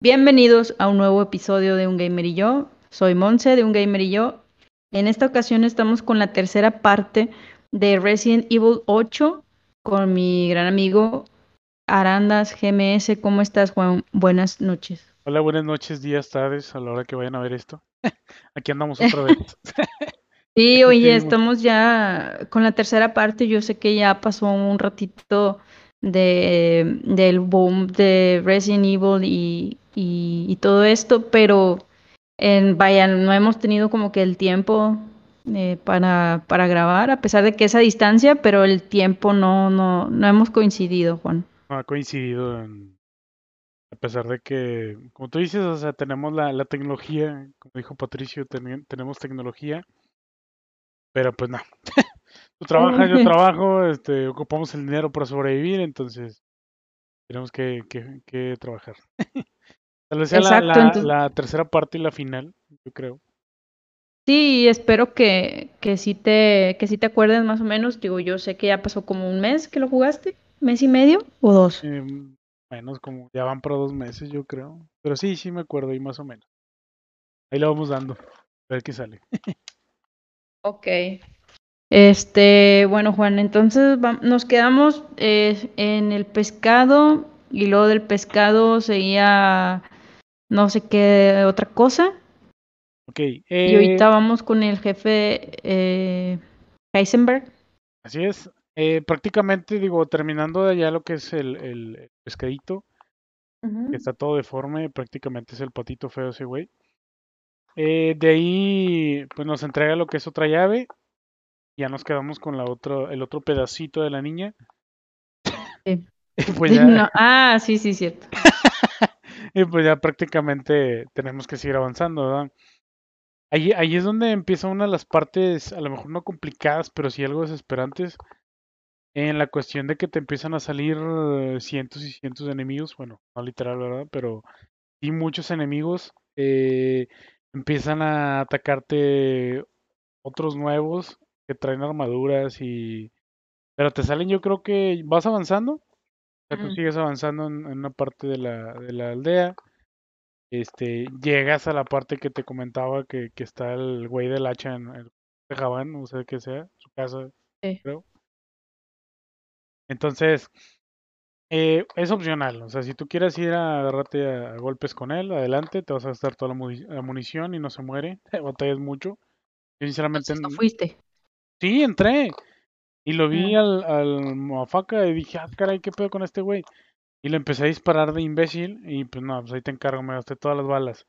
Bienvenidos a un nuevo episodio de Un Gamer y yo. Soy Monse de Un Gamer y yo. En esta ocasión estamos con la tercera parte de Resident Evil 8 con mi gran amigo Arandas GMS. ¿Cómo estás, Juan? Buenas noches. Hola, buenas noches, días, tardes, a la hora que vayan a ver esto. Aquí andamos otra vez. sí, oye, estamos ya con la tercera parte. Yo sé que ya pasó un ratito de, del boom de Resident Evil y, y, todo esto, pero en, vaya, no hemos tenido como que el tiempo eh, para, para grabar, a pesar de que es a distancia, pero el tiempo no, no, no hemos coincidido, Juan. No ha coincidido a pesar de que, como tú dices, o sea, tenemos la, la tecnología, como dijo Patricio, tenemos tecnología, pero pues no. tú trabajas, yo trabajo, este, ocupamos el dinero para sobrevivir, entonces tenemos que, que, que trabajar. Tal vez sea la, la, tercera parte y la final, yo creo. Sí, espero que, que sí te, que sí te acuerdes más o menos. Digo, yo sé que ya pasó como un mes que lo jugaste, mes y medio o dos. Em, menos como ya van por dos meses, yo creo. Pero sí, sí me acuerdo ahí más o menos. Ahí lo vamos dando. A ver qué sale. ok. Este, bueno, Juan, entonces nos quedamos eh, en el pescado y luego del pescado seguía no sé qué otra cosa. Ok. y ahorita eh, vamos con el jefe eh, Heisenberg. Así es. Eh, prácticamente, digo, terminando ya lo que es el, el pescadito, que está todo deforme, prácticamente es el patito feo ese güey. Eh, de ahí, pues nos entrega lo que es otra llave. Ya nos quedamos con la otro, el otro pedacito de la niña. pues ya... Ah, sí, sí, cierto. y pues ya prácticamente tenemos que seguir avanzando, ¿verdad? Ahí, ahí es donde empieza una de las partes, a lo mejor no complicadas, pero sí algo desesperantes. En la cuestión de que te empiezan a salir cientos y cientos de enemigos, bueno, no literal, ¿verdad? Pero sí muchos enemigos eh, empiezan a atacarte otros nuevos que traen armaduras y... Pero te salen, yo creo que vas avanzando sea, tú sigues avanzando en, una parte de la, de la aldea. Este, llegas a la parte que te comentaba que, que está el güey del hacha en el Javán, no sé qué sea, su casa, creo. Entonces, eh, es opcional. O sea, si tú quieres ir a agarrarte a, golpes con él, adelante, te vas a gastar toda la, munición y no se muere. Te batallas mucho. Yo sinceramente. no fuiste? Sí, entré. Y lo vi al, al Moafaca y dije, ah, caray, ¿qué pedo con este güey? Y le empecé a disparar de imbécil y pues no, pues ahí te encargo, me gasté todas las balas.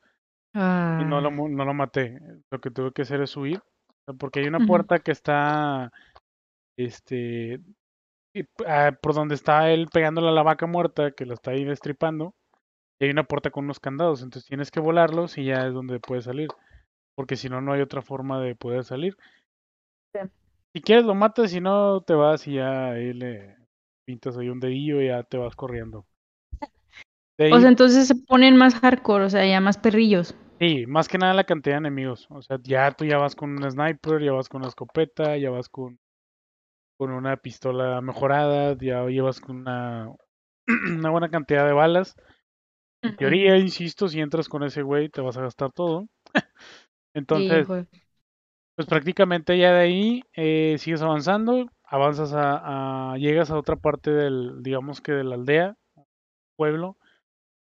Y no lo, ah. no lo maté. Lo que tuve que hacer es huir. Porque hay una puerta que está, este, ah, por donde está él pegándole a la vaca muerta, que la está ahí destripando. Y hay una puerta con unos candados, entonces tienes que volarlos y ya es donde puedes salir. Porque si no, no hay otra forma de poder salir. Si quieres lo matas, si no te vas y ya ahí le pintas ahí un dedillo y ya te vas corriendo. O sea, entonces se ponen más hardcore, o sea, ya más perrillos. Sí, más que nada la cantidad de enemigos. O sea, ya tú ya vas con un sniper, ya vas con una escopeta, ya vas con, con una pistola mejorada, ya llevas con una, una buena cantidad de balas. En teoría, insisto, si entras con ese güey te vas a gastar todo. Entonces, pues prácticamente ya de ahí eh, sigues avanzando, avanzas a, llegas a otra parte del, digamos que de la aldea, pueblo,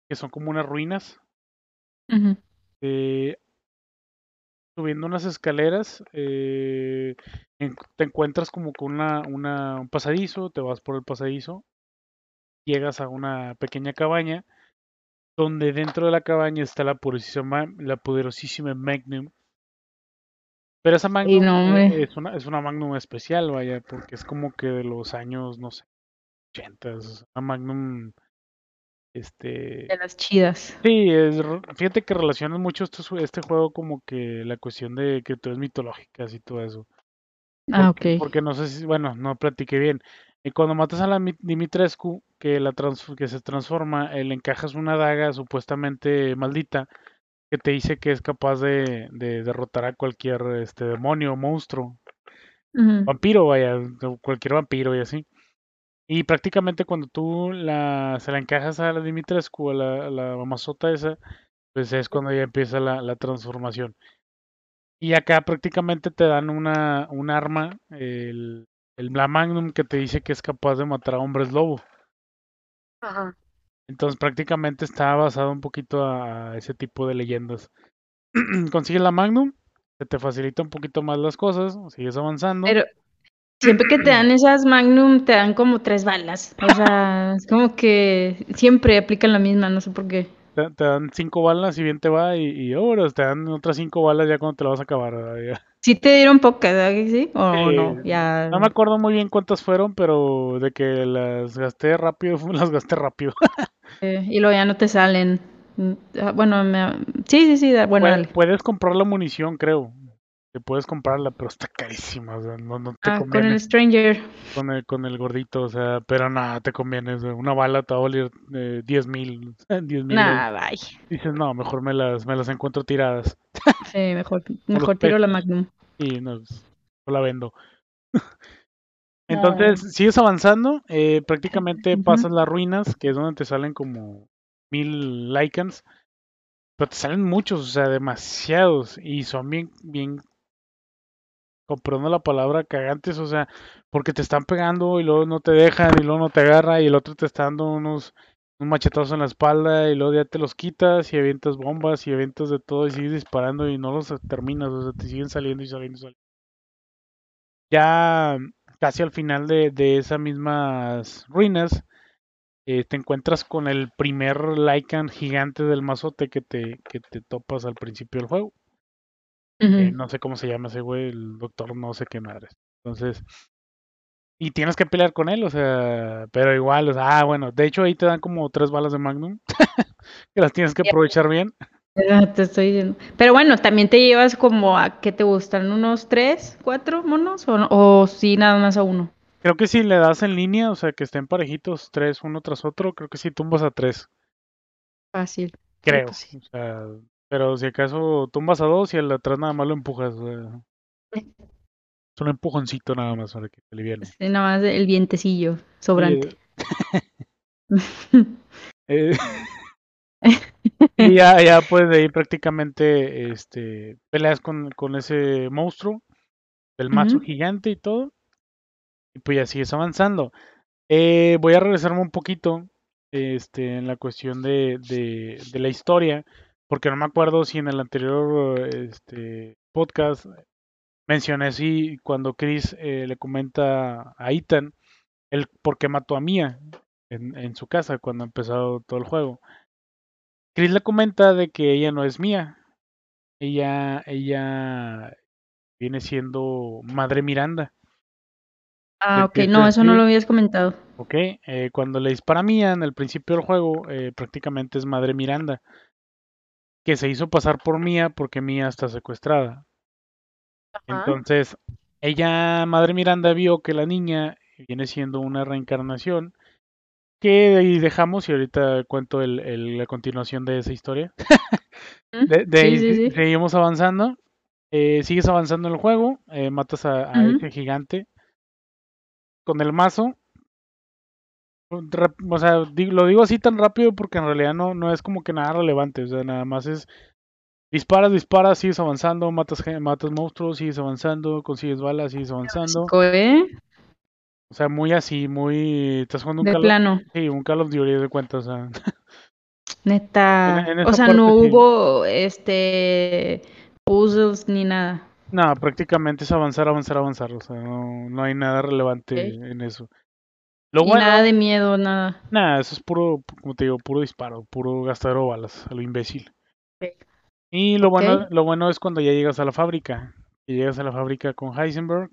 que son como unas ruinas. Eh, subiendo unas escaleras, eh, te encuentras como con una, una, un pasadizo, te vas por el pasadizo, llegas a una pequeña cabaña, donde dentro de la cabaña está la poderosísima, la poderosísima Magnum pero esa Magnum eh, es, una, es una Magnum especial, vaya, porque es como que de los años, no sé, 80, es una Magnum, este... De las chidas. Sí, es, fíjate que relacionan mucho esto, este juego como que la cuestión de criaturas mitológicas y todo eso. Ah, ok. Porque no sé si, bueno, no platiqué bien. Y cuando matas a la Dimitrescu, que, la que se transforma, le encajas una daga supuestamente maldita que te dice que es capaz de, derrotar a cualquier este demonio monstruo. vampiro, vaya, cualquier vampiro y así. Y prácticamente cuando tú la, se la encajas a la Dimitrescu, a la, la mamazota esa, pues es cuando ya empieza la, la transformación. Y acá prácticamente te dan una, un arma, el, el la Magnum, que te dice que es capaz de matar a hombres lobo. Ajá. Entonces prácticamente está basado un poquito a ese tipo de leyendas. Consigues la Magnum, se te facilita un poquito más las cosas, sigues avanzando. Pero siempre que te dan esas Magnum, te dan como tres balas. O sea, es como que siempre aplican la misma, no sé por qué. Te, te dan cinco balas y bien te va, y, y te dan otras cinco balas ya cuando te la vas a acabar. ¿verdad? ¿Sí te dieron pocas, ¿verdad que sí? ¿O Eh, no? Ya. No me acuerdo muy bien cuántas fueron, pero de que las gasté rápido, las gasté rápido. eh, y luego ya no te salen. Mm, ah, Bueno, me- sí, sí, sí, bueno, dale. Puedes comprar la munición, creo. Te puedes comprarla, pero está carísima. O sea, no, no te Ah, con conviene el Stranger. con el, con el gordito. O sea, pero nada, te conviene. una bala te va a valer eh, 10 mil. 10 mil. Nah, bye. Dices, no, mejor me las, me las encuentro tiradas. Sí, mejor, mejor tiro la Magnum. Y no, pues, no la vendo. Entonces, sigues avanzando. eh, prácticamente pasas las ruinas, que es donde te salen como mil Lycans. Pero te salen muchos, o sea, demasiados. Y son bien, bien, comprendo la palabra cagantes, o sea, porque te están pegando y luego no te dejan y luego no te agarra y el otro te está dando unos un machetazo en la espalda y luego ya te los quitas y avientas bombas y avientas de todo y sigues disparando y no los terminas, o sea, te siguen saliendo y saliendo y saliendo. Ya casi al final de, de esas mismas ruinas, eh, te encuentras con el primer Lycan gigante del mazote que te, que te topas al principio del juego. Eh, no sé cómo se llama ese güey, el doctor no sé qué madre. Entonces, y tienes que pelear con él, o sea, pero igual, o sea, ah, bueno, de hecho ahí te dan como tres balas de Magnum, que las tienes que aprovechar bien. Ah, Te estoy diciendo. Pero bueno, también te llevas como a que te gustan unos tres, cuatro monos o, no- o sí, nada más a uno. Creo que si le das en línea, o sea, que estén parejitos, tres uno tras otro, creo que sí tumbas a tres, Fácil. Creo. pues sí. O sea, pero si acaso tumbas a dos y de atrás nada más lo empujas. o sea, es un empujoncito nada más para que te liviane. Sí, nada más el vientecillo sobrante. Eh, y ya, ya pues de ahí prácticamente este, peleas con, con ese monstruo, el mazo gigante y todo. Y pues ya sigues avanzando. Eh, voy a regresarme un poquito este, en la cuestión de, de, de la historia, porque no me acuerdo si en el anterior este, podcast mencioné si cuando Chris eh, le comenta a Ethan el por qué mató a Mia en, en su casa cuando empezó todo el juego. Chris le comenta de que ella no es Mia, ella, ella viene siendo Madre Miranda. Ah, ok, no, eso no decir, lo habías comentado. Ok, eh, cuando le dispara a Mia en el principio del juego, eh, prácticamente es Madre Miranda, que se hizo pasar por Mia porque Mia está secuestrada. Entonces, ella, Madre Miranda, vio que la niña viene siendo una reencarnación, que de ahí dejamos y ahorita cuento el, el- la continuación de esa historia. De, de Sí, ahí sí, sí. seguimos avanzando, eh, sigues avanzando en el juego, eh, matas a, ese gigante con el mazo. O sea, lo digo así tan rápido porque en realidad no, no es como que nada relevante. O sea, nada más es disparas, disparas, sigues avanzando, matas, matas monstruos, sigues avanzando, consigues balas, sigues avanzando. ¿eh? O sea, muy así, muy. Estás jugando un De Call of, plano, sí, un Call of Duty de cuenta. O sea, en, neta. en O esa sea, parte no sí. hubo este puzzles ni nada. No, prácticamente es avanzar, avanzar, avanzar. O sea, no, no hay nada relevante en eso. Lo Y nada bueno, de miedo, nada. nada, eso es puro, como te digo, puro disparo, puro gastadero de balas, a lo imbécil. Y lo bueno, lo bueno es cuando ya llegas a la fábrica. Y llegas a la fábrica con Heisenberg.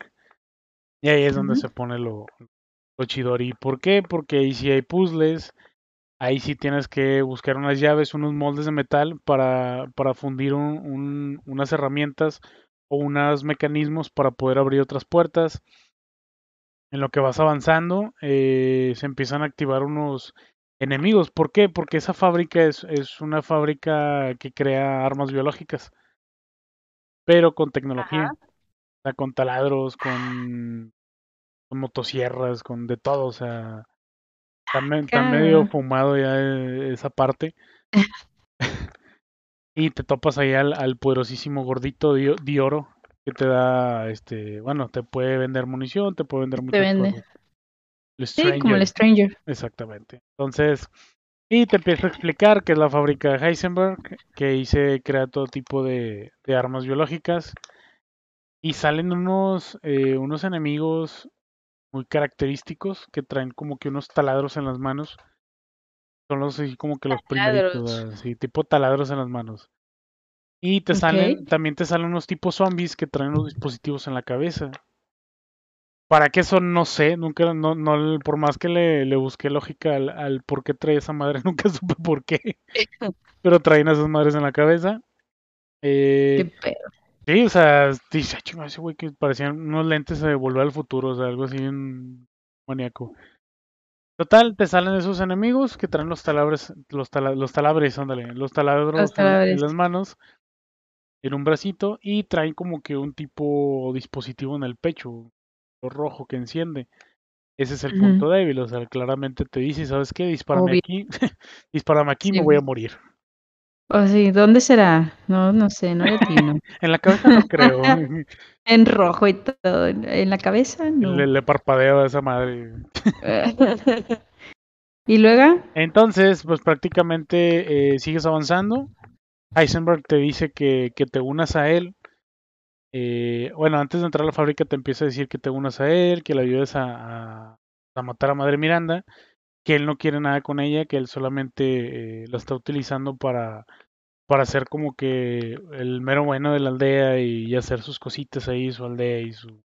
Y ahí es donde se pone lo, lo chidori. ¿Por qué? Porque ahí sí hay puzzles. Ahí sí tienes que buscar unas llaves, unos moldes de metal para, para fundir un- un- unas herramientas o unos mecanismos para poder abrir otras puertas. En lo que vas avanzando, eh, se empiezan a activar unos enemigos. ¿Por qué? Porque esa fábrica es, es una fábrica que crea armas biológicas, pero con tecnología. Ajá. O sea, con taladros, con, con motosierras, con de todo, o sea, está, me- está medio fumado ya eh, esa parte. Y te topas ahí al, al poderosísimo gordito Dio- Dioro que te da, este, bueno, te puede vender munición, te puede vender Te muchas vende. cosas. El Sí, como el Stranger, Stranger. exactamente. Entonces, y te empieza a explicar que es la fábrica de Heisenberg, que ahí se crea todo tipo de, de armas biológicas. Y salen unos, eh, unos enemigos muy característicos que traen como que unos taladros en las manos. Son los así como que los primeritos, Ladros. así tipo taladros en las manos. Y te salen, también te salen unos tipos zombies que traen los dispositivos en la cabeza. ¿Para qué son? No sé, nunca, no, no, por más que le, le busqué lógica al, al por qué trae esa madre, nunca supe por qué. Pero traen a esas madres en la cabeza. Qué Eh, pedo. sí, o sea, dice, "Ah, chinga, ese güey que parecían unos lentes de volver al futuro, o sea, algo así maníaco. Total, te salen esos enemigos que traen los talabres, los, tala- los talabres, ándale, los Los taladros en, la- en las manos, en un bracito, y traen como que un tipo dispositivo en el pecho, lo rojo que enciende. Ese es el punto débil, o sea, claramente te dice, ¿sabes qué? Dispárame Obvio. aquí, dispárame aquí, Sí, me voy a morir. O sí, ¿dónde será? No, no sé, no le atino. En la cabeza no creo, En rojo y todo. En la cabeza, le parpadeo a esa madre. ¿Y luego? Entonces, pues prácticamente eh, sigues avanzando. Heisenberg te dice que, que te unas a él. Eh, bueno, antes de entrar a la fábrica te empieza a decir que te unas a él, que le ayudes a, a- matar a Madre Miranda, que él no quiere nada con ella, que él solamente eh, la está utilizando para, para ser como que el mero bueno de la aldea y, hacer sus cositas ahí, su aldea y su...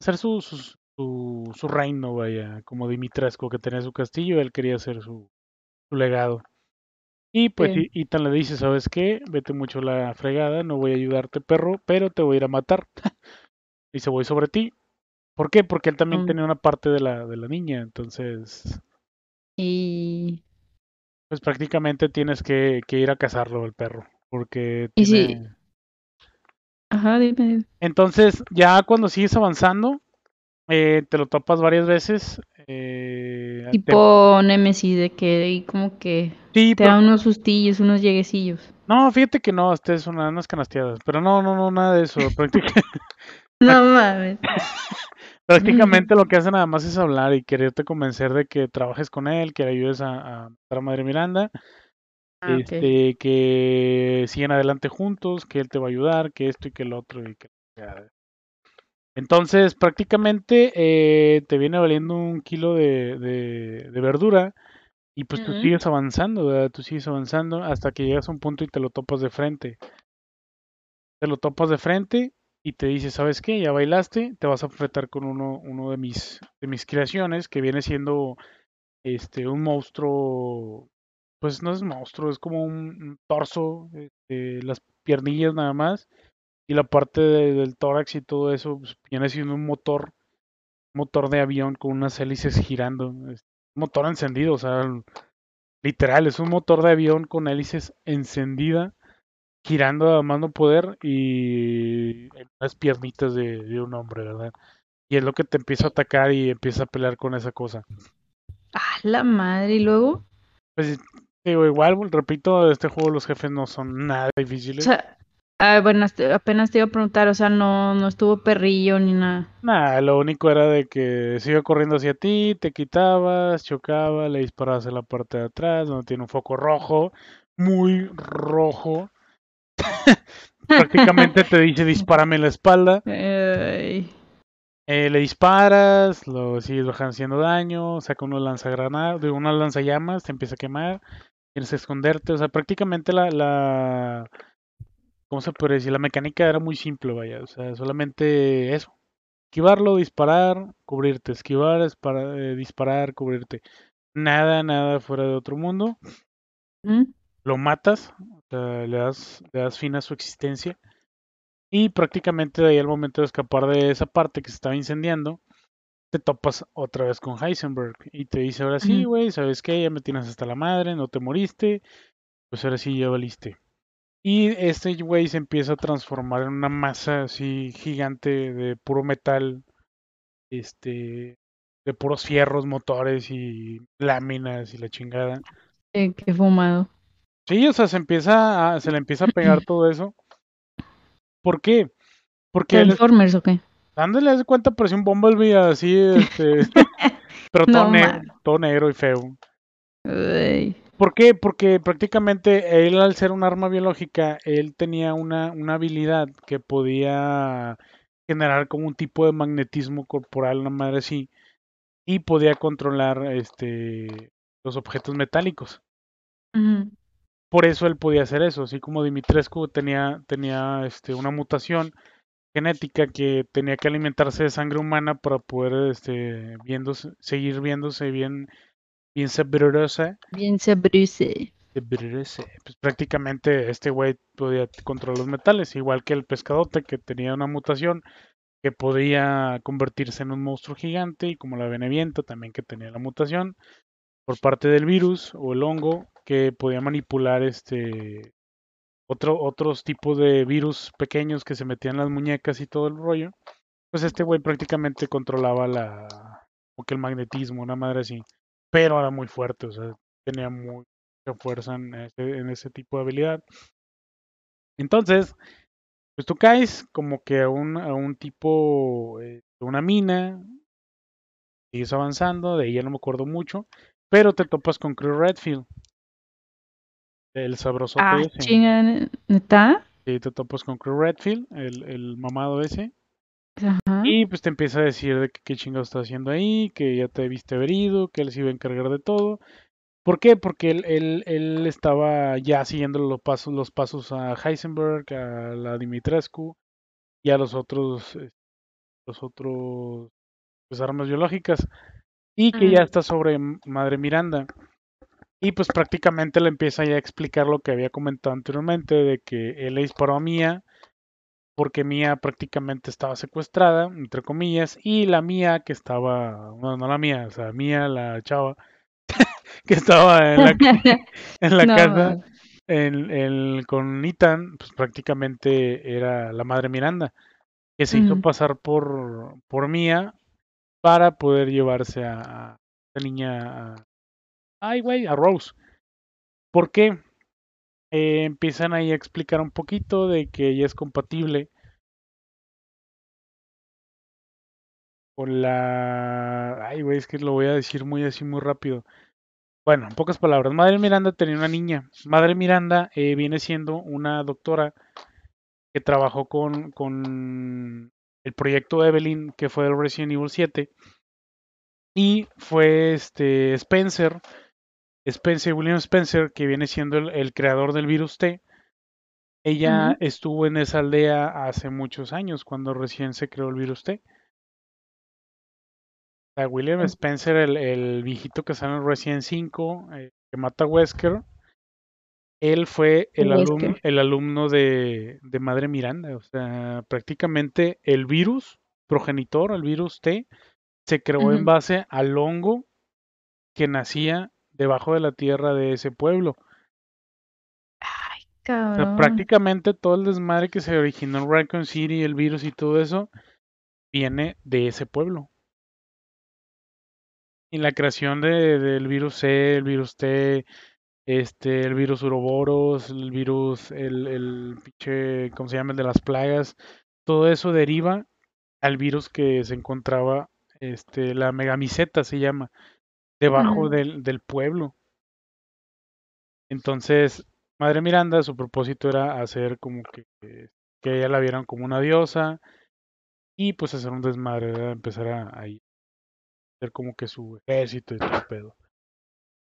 hacer su, su, su reino, vaya, como Dimitrescu que tenía su castillo, él quería hacer su, su legado. Y pues Sí. I- Ethan le dice, ¿sabes qué? Vete mucho la fregada, no voy a ayudarte, perro, pero te voy a ir a matar. y se voy sobre ti. ¿Por qué? Porque él también Mm. tenía una parte de la, de la niña, entonces, Y, pues prácticamente tienes que, que ir a cazarlo el perro, porque y tiene... sí. Ajá, dime. Entonces, ya cuando sigues avanzando, eh, te lo topas varias veces. eh, te- Tipo Nemesis, de que ahí como que Sí, te pero- da unos sustillos, unos lleguecillos. No, fíjate que no, este es una, unas canasteadas, pero no, no, no, nada de eso. No mames. prácticamente lo que hace nada más es hablar y quererte convencer de que trabajes con él, que le ayudes a, a a Madre Miranda, Ah, este, que sigan adelante juntos, que él te va a ayudar, que esto y que el otro y que entonces prácticamente eh, te viene valiendo un kilo de, de- de verdura y pues tú sigues avanzando, ¿verdad? Tú sigues avanzando hasta que llegas a un punto y te lo topas de frente. Te lo topas de frente y te dice, ¿sabes qué? Ya bailaste, te vas a enfrentar con uno, uno de mis, de mis creaciones, que viene siendo este un monstruo, pues no es monstruo, es como un, un torso, este, las piernillas nada más, y la parte de- del tórax y todo eso pues, viene siendo un motor, motor de avión con unas hélices girando, es un motor encendido, o sea, literal, es un motor de avión con hélices encendida girando a más no poder y en las piernitas de, de un hombre, ¿verdad? Y es lo que te empieza a atacar y empieza a pelear con esa cosa. Ah, la madre. ¿Y luego? Pues digo, igual, repito, este juego los jefes no son nada O difíciles. sea, ah, bueno, apenas te iba a preguntar, o sea, no, no estuvo perrillo ni nada. Nada, lo único era de que se iba corriendo hacia ti, te quitabas, chocaba, le disparabas en la parte de atrás, donde tiene un foco rojo, muy rojo. Prácticamente te dice dispárame en la espalda. Eh, le disparas, lo sigues bajando haciendo daño, saca uno lanzagranadas, una lanzallamas, te empieza a quemar, tienes que esconderte, o sea, prácticamente la, la, ¿cómo se puede decir? La mecánica era muy simple, vaya, o sea, solamente eso, esquivarlo, disparar, cubrirte, esquivar, eh, disparar, cubrirte, nada, nada fuera de otro mundo, ¿mm? lo matas, o sea, le das, le das fin a su existencia. Y prácticamente de ahí al momento de escapar de esa parte que se estaba incendiando, te topas otra vez con Heisenberg y te dice, ahora sí, güey, ¿sabes qué? Ya me tienes hasta la madre, no te moriste, pues ahora sí ya valiste. Y este güey se empieza a transformar en una masa así gigante de puro metal, este, de puros fierros, motores y láminas y la chingada. Qué, qué fumado. Sí, o sea, se empieza a, se le empieza a pegar todo eso. ¿Por qué? Porque ¿Transformers o qué? dándole de cuenta parecía un Bumblebee así, este, pero todo, No, ne- man. todo negro y feo. Ay, ¿Por qué? Porque prácticamente él al ser un arma biológica, él tenía una, una habilidad que podía generar como un tipo de magnetismo corporal, una madre así, y podía controlar este los objetos metálicos. Por eso él podía hacer eso, así como Dimitrescu tenía, tenía este, una mutación genética que tenía que alimentarse de sangre humana para poder este, viéndose, seguir viéndose bien, bien sabrosa. Bien sabrosa. Pues prácticamente este güey podía controlar los metales, igual que el pescadote que tenía una mutación que podía convertirse en un monstruo gigante y como la beneviento también que tenía la mutación por parte del virus o el hongo que podía manipular este otro, otros tipos de virus pequeños que se metían en las muñecas y todo el rollo. Pues este güey prácticamente controlaba la como que el magnetismo, una madre así. Pero era muy fuerte, o sea, tenía mucha fuerza en ese, en ese tipo de habilidad. Entonces, pues tú caes como que a un, a un tipo, eh, de una mina, sigues avanzando, de ya no me acuerdo mucho, pero te topas con Chris Redfield, el sabrosote Ah, ese. ¿neta? Sí, te topas con Chris Redfield, el, el mamado ese. Ajá. Y pues te empieza a decir de que qué chingados está haciendo ahí, que ya te viste herido, que él se iba a encargar de todo. ¿Por qué? Porque él, él, él estaba ya siguiendo los pasos, los pasos a Heisenberg, a la Dimitrescu y a los otros, eh, los otros pues, armas biológicas. Y que ya está sobre Madre Miranda. Y pues prácticamente le empieza ya a explicar lo que había comentado anteriormente, de que él le disparó a Mía porque Mía prácticamente estaba secuestrada, entre comillas, y la Mía que estaba, no, no la Mía, o sea, Mía, la chava, que estaba en la, en la No, casa en, en- con Ethan, pues prácticamente era la madre Miranda, que se hizo pasar por, por Mía para poder llevarse a, a esa niña, a- ay güey, a Rose. ¿Por qué? Eh, empiezan ahí a explicar un poquito de que ella es compatible con la... Ay, güey, es que lo voy a decir muy así, muy rápido. Bueno, en pocas palabras, Madre Miranda tenía una niña. Madre Miranda eh, viene siendo una doctora que trabajó con, con el proyecto Evelyn, que fue el Resident Evil 7. Y fue este Spencer, Spencer, William Spencer, que viene siendo el, el creador del virus T. Ella estuvo en esa aldea hace muchos años, cuando recién se creó el virus T. O sea, William Oh. Spencer, el, el viejito que sale en Resident 5, eh, que mata a Wesker, él fue el, alum- el alumno de, de Madre Miranda. O sea, prácticamente el virus progenitor, el virus T, se creó en base al hongo que nacía debajo de la tierra de ese pueblo. Ay, O sea, cabrón. prácticamente todo el desmadre que se originó en Raccoon City, el virus y todo eso, viene de ese pueblo. Y la creación de, del virus C, el virus T, este, el virus Uroboros, el virus, el, el pinche, ¿cómo se llama? El de las plagas, todo eso deriva al virus que se encontraba, este, la megamiseta se llama, debajo del, del pueblo. Entonces, Madre Miranda, su propósito era hacer como que, que ella la vieran como una diosa y pues hacer un desmadre, ¿verdad? empezar a, ahí, hacer como que su ejército y todo pedo.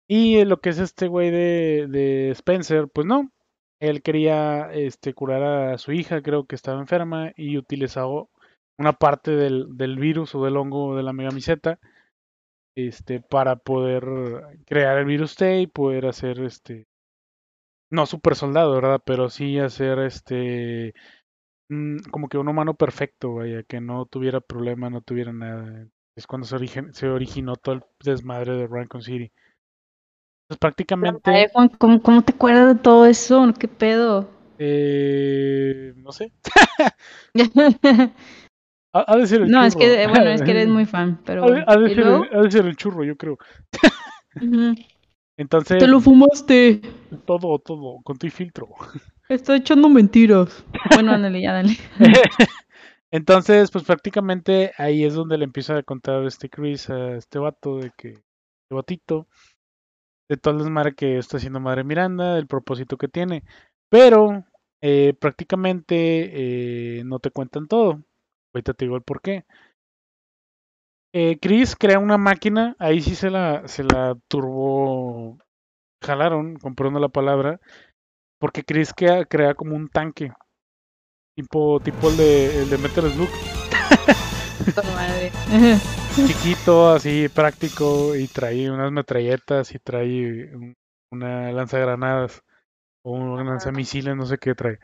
Y lo que es este güey de, de Spencer, pues no. Él quería este, curar a su hija, creo que estaba enferma, y utilizó una parte del, del virus o del hongo de la megamiseta este, para poder crear el virus T y poder hacer este. No super soldado, ¿verdad? Pero sí hacer este. mm, como que un humano perfecto, vaya, que no tuviera problema, no tuviera nada. Es cuando se, origen- se originó todo el desmadre de Raccoon City. La prácticamente Juan, ¿cómo, cómo te acuerdas de todo eso? ¿Qué pedo? Eh, no sé. ha, de ser el no, churro. es que, bueno, es que eres muy fan, pero... Ha de, ha de ¿y ser, luego? ha de ser el churro, yo creo. Entonces, Te lo fumaste. todo, todo, con tu filtro. Está echando mentiras. Bueno, ándale, ya dale. Entonces, pues prácticamente ahí es donde le empieza a contar este Chris a este vato de que, este batito, de todas las madres que está haciendo Madre Miranda, del propósito que tiene. Pero eh, prácticamente eh, no te cuentan todo. Ahorita te digo el por qué. Eh, Chris crea una máquina, ahí sí se la, se la turbo jalaron, comprando la palabra, porque Chris crea, crea como un tanque. Tipo, tipo el de, el de Metal Slug. Madre. chiquito, así práctico, y trae unas metralletas y trae un- una lanzagranadas o un lanzamisiles, no sé qué trae.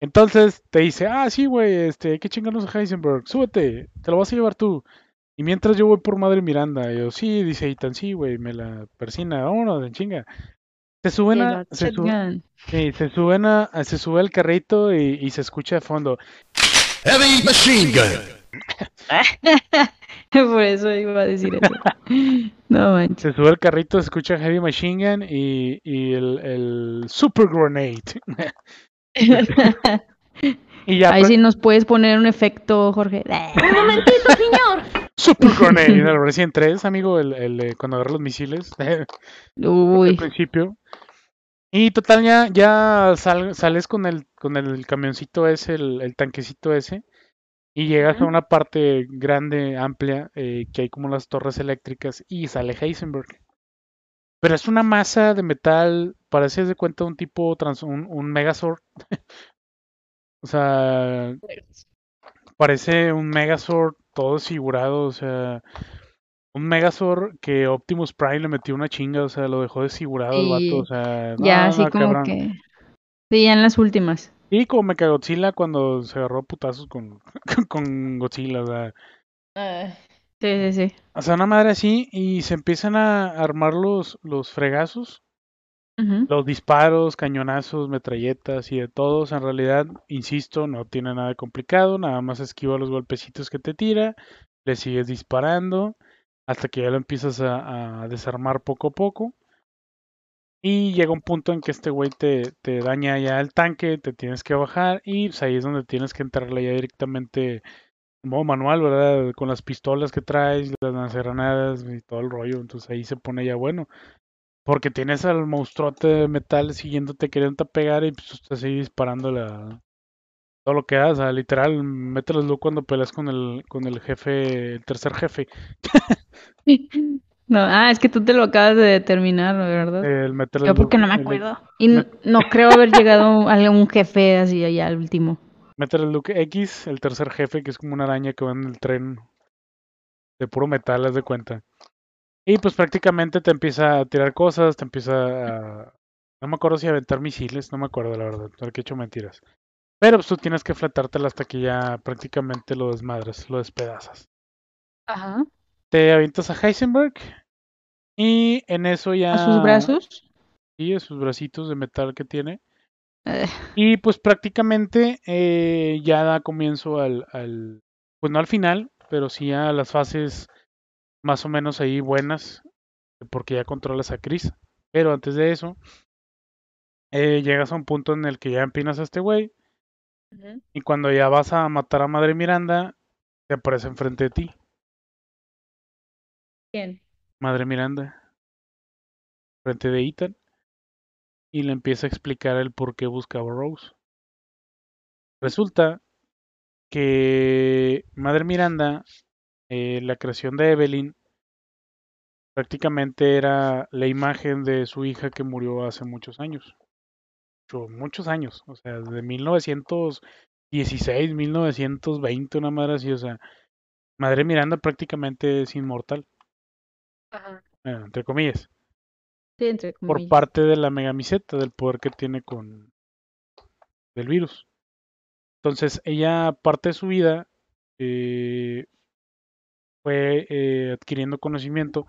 Entonces te dice, ah, sí, güey, este, hay que chingarnos a Heisenberg, súbete, te lo vas a llevar tú. Y mientras yo voy por Madre Miranda, yo, sí, dice Ethan, sí, güey, me la persina, vámonos, en chinga. Se suben a, se, su- shotgun. sí, se suben a, a- se sube al carrito y, y se escucha de fondo, Heavy machine gun. Por eso iba a decir eso. No manches. se sube al carrito, se escucha Heavy Machine Gun y, y el, el Super Grenade. y ya Ahí pues, sí nos puedes poner un efecto, Jorge. Un momentito, señor. Super Grenade en el Resident 3, amigo, el, el cuando agarra los misiles al principio. Y total, ya, ya sal- sales con el, con el camioncito ese, el, el tanquecito ese, y llegas a una parte grande, amplia, eh, que hay como las torres eléctricas, y sale Heisenberg. Pero es una masa de metal, parece de cuenta un tipo, trans, un, un Megazord. o sea, parece un Megazord todo desfigurado, o sea, un Megazord que Optimus Prime le metió una chinga, o sea, lo dejó desfigurado el vato, o Sí, sea, Ya, así no, como cabrón. que. Sí, ya en las últimas. Y como Mechagodzilla cuando se agarró putazos con, con Godzilla, o sea, Sí, sí, sí. o sea, una madre así, y se empiezan a armar los, los fregazos, los disparos, cañonazos, metralletas y de todos. En realidad, insisto, no tiene nada complicado, nada más esquiva los golpecitos que te tira, le sigues disparando hasta que ya lo empiezas a, a desarmar poco a poco. Y llega un punto en que este güey te, te daña ya el tanque, te tienes que bajar y pues, ahí es donde tienes que entrarle ya directamente en modo manual, ¿verdad? Con las pistolas que traes, las lanzagranadas y todo el rollo. Entonces ahí se pone ya bueno. Porque tienes al monstruote de metal siguiéndote, queriendo pegar y pues estás ahí disparando la... todo lo que das. O sea, literal, mételos luz cuando peleas con el, con el jefe, el tercer jefe. No, ah, es que tú te lo acabas de determinar, ¿verdad? El Yo porque no me el- acuerdo. Y no creo haber llegado a un jefe así allá al último. Metal Slug X, el tercer jefe, que es como una araña que va en el tren de puro metal, haz de cuenta. Y pues prácticamente te empieza a tirar cosas, te empieza a... No me acuerdo si aventar misiles, no me acuerdo la verdad, porque he hecho mentiras. Pero pues tú tienes que fletártela hasta que ya prácticamente lo desmadras, lo despedazas. Ajá. Te avientas a Heisenberg y en eso ya... A sus brazos. Sí, a sus bracitos de metal que tiene. Eh, Y pues prácticamente eh, ya da comienzo al, al, pues no al final, pero sí a las fases más o menos ahí buenas, porque ya controlas a Chris. Pero antes de eso, eh, llegas a un punto en el que ya empinas a este güey, y cuando ya vas a matar a Madre Miranda, te aparece enfrente de ti, ¿Quién? Madre Miranda, frente de Ethan, y le empieza a explicar el por qué buscaba a Rose. Resulta que Madre Miranda, eh, la creación de Evelyn, prácticamente era la imagen de su hija que murió hace muchos años. Mucho- Muchos años, o sea, desde 1916, 1920, una madre así, o sea, Madre Miranda prácticamente es inmortal, Ajá. eh, entre comillas, Sí, entre por parte de la megamiseta, del poder que tiene con del virus. Entonces, ella, parte de su vida, eh, fue eh, adquiriendo conocimiento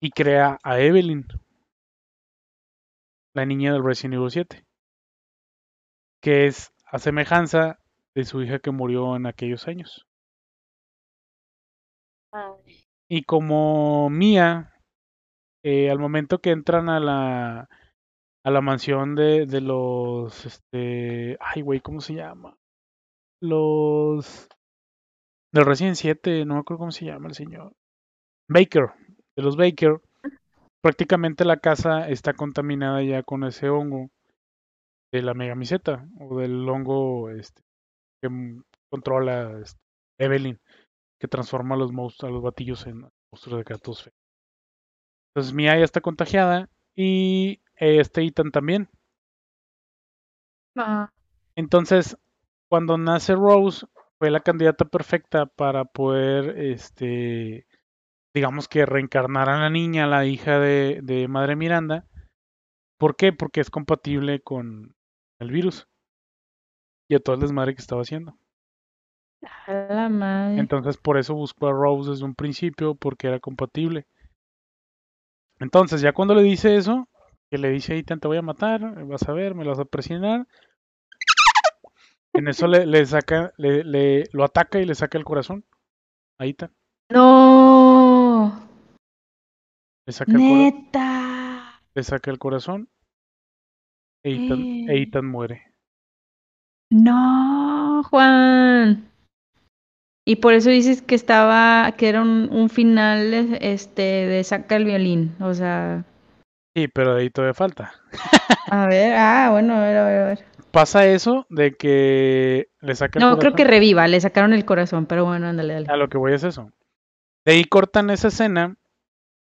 y crea a Evelyn, la niña del Resident Evil 7. que es a semejanza de su hija que murió en aquellos años. Y como Mía, eh, al momento que entran a la a la mansión de, de los este ay güey, ¿cómo se llama? Los del Resident 7, no me acuerdo cómo se llama el señor. Baker, de los Baker. Prácticamente la casa está contaminada ya con ese hongo de la megamiseta o del hongo este, que controla este, Evelyn, que transforma a los monstruos, a los batillos en monstruos de gatos feos. Entonces Mia ya está contagiada y eh, este Ethan también. Ah, Entonces, cuando nace Rose, fue la candidata perfecta para poder, este, digamos que reencarnar a la niña, la hija de, de Madre Miranda. ¿Por qué? Porque es compatible con el virus y a todo el desmadre que estaba haciendo. a la madre. Entonces, por eso buscó a Rose desde un principio, porque era compatible. Entonces, ya cuando le dice eso, que le dice, Ethan, te voy a matar, vas a ver, me lo vas a presionar. En eso le, le saca, le, le- lo ataca y le saca el corazón. A Ethan. No, Le saca, el, neta. le saca el corazón. E Ethan, e Eh. Muere. No, Juan. Y por eso dices que estaba, que era un, un final, este, de saca el violín. O sea, Sí, pero de ahí todavía falta. a ver, ah, bueno, a ver, a ver, a ver. Pasa eso de que le saca el No, creo que reviva, le sacaron el corazón, pero bueno, ándale, dale. A lo que voy es eso. De ahí cortan esa escena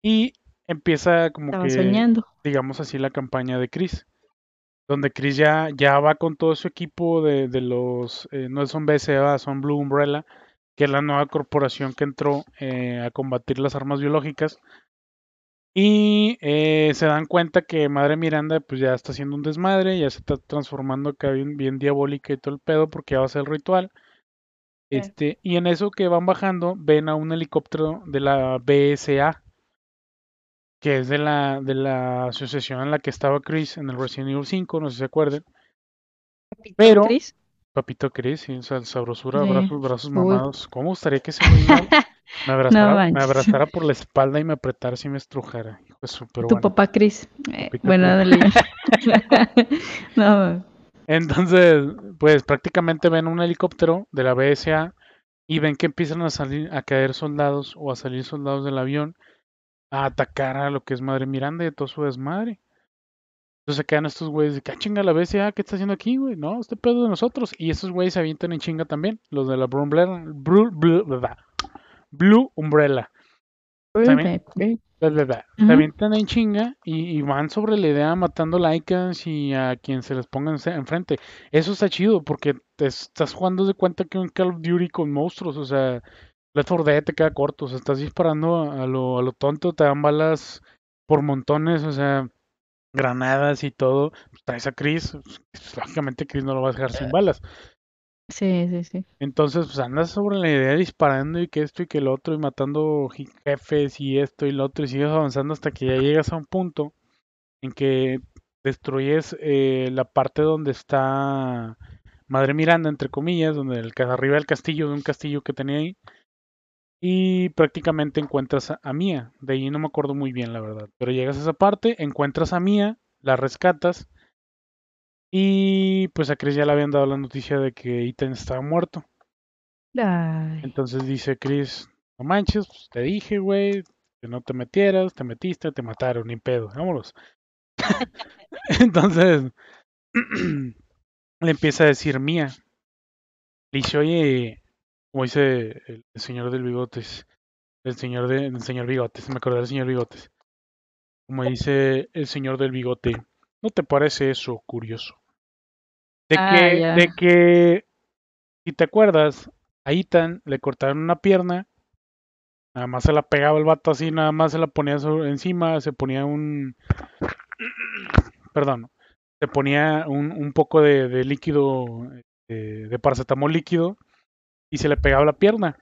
y empieza como Estaba que, soñando. digamos así, la campaña de Chris. Donde Chris ya, ya va con todo su equipo de, de los, eh, no son BSA, son Blue Umbrella, que es la nueva corporación que entró eh, a combatir las armas biológicas. Y eh, se dan cuenta que Madre Miranda pues ya está haciendo un desmadre, ya se está transformando acá bien, bien diabólica y todo el pedo porque ya va a ser el ritual. Sí. Este, y en eso que van bajando, ven a un helicóptero de la BSA, que es de la, de la asociación en la que estaba Chris en el Resident Evil 5, no sé si se acuerden. Pero, Chris? Papito o sea, sabrosura, Sí. brazos, brazos Uy. mamados. ¿Cómo gustaría que ese güey me, me abrazara, me manches. abrazara por la espalda y me apretara si me estrujara? Hijo de su, pero Tu bueno. papá Chris. Eh, Papito bueno, dale. no, Entonces, pues prácticamente ven un helicóptero de la BSA y ven que empiezan a salir, a caer soldados o a salir soldados del avión a atacar a lo que es Madre Miranda y a todo su desmadre. Entonces se quedan estos güeyes de que, "Ah, chinga la BSA, ¿qué está haciendo aquí, güey? No, este pedo de nosotros. Y estos güeyes se avientan en chinga también, los de la Blue Umbrella. Blue, Blue- bla, Blue Umbrella. También. Bla, bla, bla. Se avientan en chinga y, y van sobre la idea matando laicas y a quien se les ponga en- enfrente. Eso está chido porque te estás jugando de cuenta que un Call of Duty con monstruos. O sea, Left 4 Dead te queda corto. O sea, estás disparando a lo, a lo tonto, te dan balas por montones. O sea, granadas y todo. Pues, traes a Chris. pues, lógicamente, Chris no lo vas a dejar sin balas. Sí, sí, sí. Entonces, pues andas sobre la idea disparando y que esto y que el otro y matando jefes y esto y lo otro y sigues avanzando hasta que ya llegas a un punto en que destruyes eh, la parte donde está Madre Miranda, entre comillas, donde el, arriba del castillo, de un castillo que tenía ahí, y prácticamente encuentras a, a Mia. De ahí no me acuerdo muy bien, la verdad. Pero llegas a esa parte, encuentras a Mia, la rescatas, y pues a Chris ya le habían dado la noticia de que Ethan estaba muerto. Ay, Entonces dice Chris, no manches, pues, te dije, güey, que no te metieras, te metiste, te mataron, ni pedo, vámonos. Entonces, le empieza a decir mía. Le dice, oye, como dice el, señor del bigotes, el señor de, el señor bigotes, me acordé del señor bigotes. Como dice el señor del bigote, ¿no te parece eso curioso? De Ah, que, de que, si te acuerdas, a Ethan le cortaron una pierna, nada más se la pegaba el vato así, nada más se la ponía sobre- encima, se ponía un, perdón, se ponía un, un poco de, de líquido, eh, de paracetamol líquido, y se le pegaba la pierna.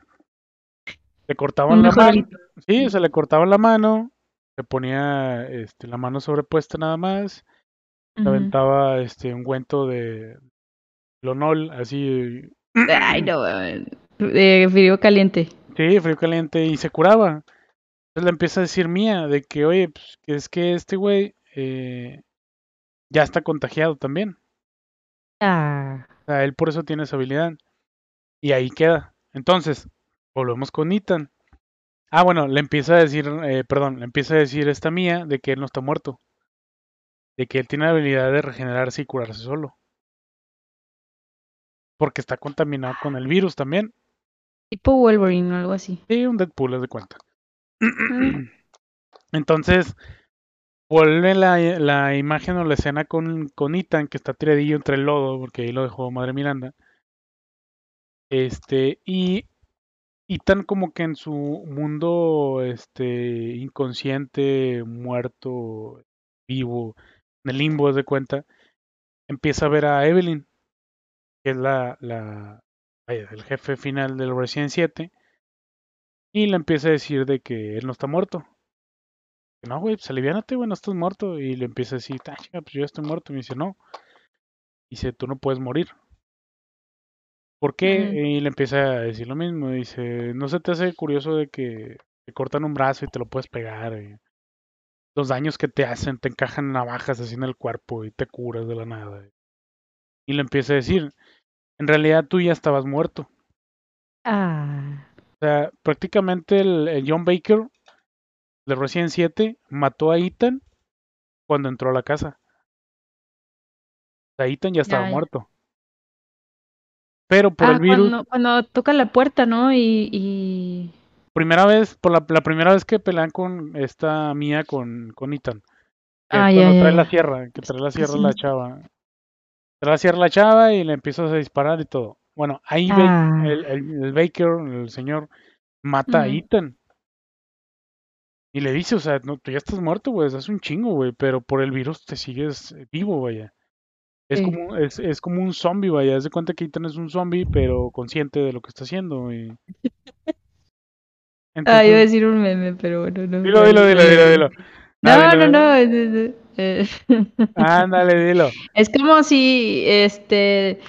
Le cortaban la mano, sí, se le cortaban la mano, se ponía este, la mano sobrepuesta nada más, se Ujú. aventaba este ungüento de Lonol, así. Ay, no, eh, eh, frío caliente. Sí, frío caliente y se curaba. Entonces le empieza a decir Mía de que, oye, pues que es que este güey eh, ya está contagiado también. Ah, O sea, él por eso tiene esa habilidad. Y ahí queda. Entonces, volvemos con Ethan. Ah, bueno, le empieza a decir, eh, perdón, le empieza a decir esta Mía de que él no está muerto. De que él tiene la habilidad de regenerarse y curarse solo. Porque está contaminado con el virus también. tipo Wolverine o algo así. Sí, un Deadpool, haz de cuenta. Entonces, vuelve la, la imagen o la escena con, con Ethan, que está tiradillo entre el lodo, porque ahí lo dejó Madre Miranda. Este, y Ethan como que en su mundo este, inconsciente, muerto, vivo, en el limbo, de cuenta, empieza a ver a Evelyn, que es la, la el jefe final del Resident 7, y le empieza a decir de que él no está muerto. No, güey, pues aliviánate, güey, no estás muerto. Y le empieza a decir, ah, pues yo estoy muerto. Y me dice, no. Dice, tú no puedes morir. ¿Por qué? Y le empieza a decir lo mismo. Dice, ¿no se te hace curioso de que te cortan un brazo y te lo puedes pegar? y los daños que te hacen, te encajan navajas así en el cuerpo y te curas de la nada. Y le empieza a decir, en realidad tú ya estabas muerto. Ah, O sea, prácticamente el, el John Baker de Resident 7 mató a Ethan cuando entró a la casa. O sea, Ethan ya estaba muerto. Pero por ah el virus, cuando, cuando toca la puerta, ¿no? Y, y... primera vez, por la, la primera vez que pelean con esta mía con, con Ethan. Que Ah, ya, ya, trae la sierra, que trae la sierra sí. la chava. Trae la sierra la chava y le empiezas a disparar y todo. Bueno, ahí Ah. el, el, el Baker, el señor, mata a. Ethan. Y le dice, o sea, no, tú ya estás muerto, güey, es un chingo, güey, pero por el virus te sigues vivo, vaya. Es Sí. como, es, es como un zombie, vaya. Haz de cuenta que Ethan es un zombie, pero consciente de lo que está haciendo. Y... Ah, iba a Entonces, decir un meme, pero bueno, no. dilo, no, dilo, dilo, dilo, dilo. No, no, dilo. no. es- eh, Ándale, dilo. Es como si, este,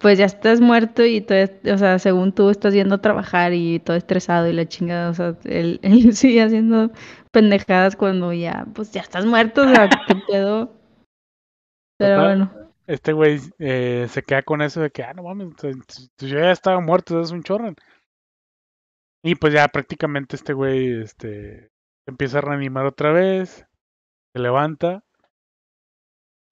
pues ya estás muerto y todo, o sea, según tú estás yendo a trabajar y todo estresado y la chingada, o sea, él, él sigue haciendo pendejadas cuando ya, pues ya estás muerto, o sea, qué pedo. Pero bueno, Este güey eh, se queda con eso de que, ah, no mames, t- yo ya estaba muerto, es un chorro. Y pues ya prácticamente este güey este, se empieza a reanimar otra vez, se levanta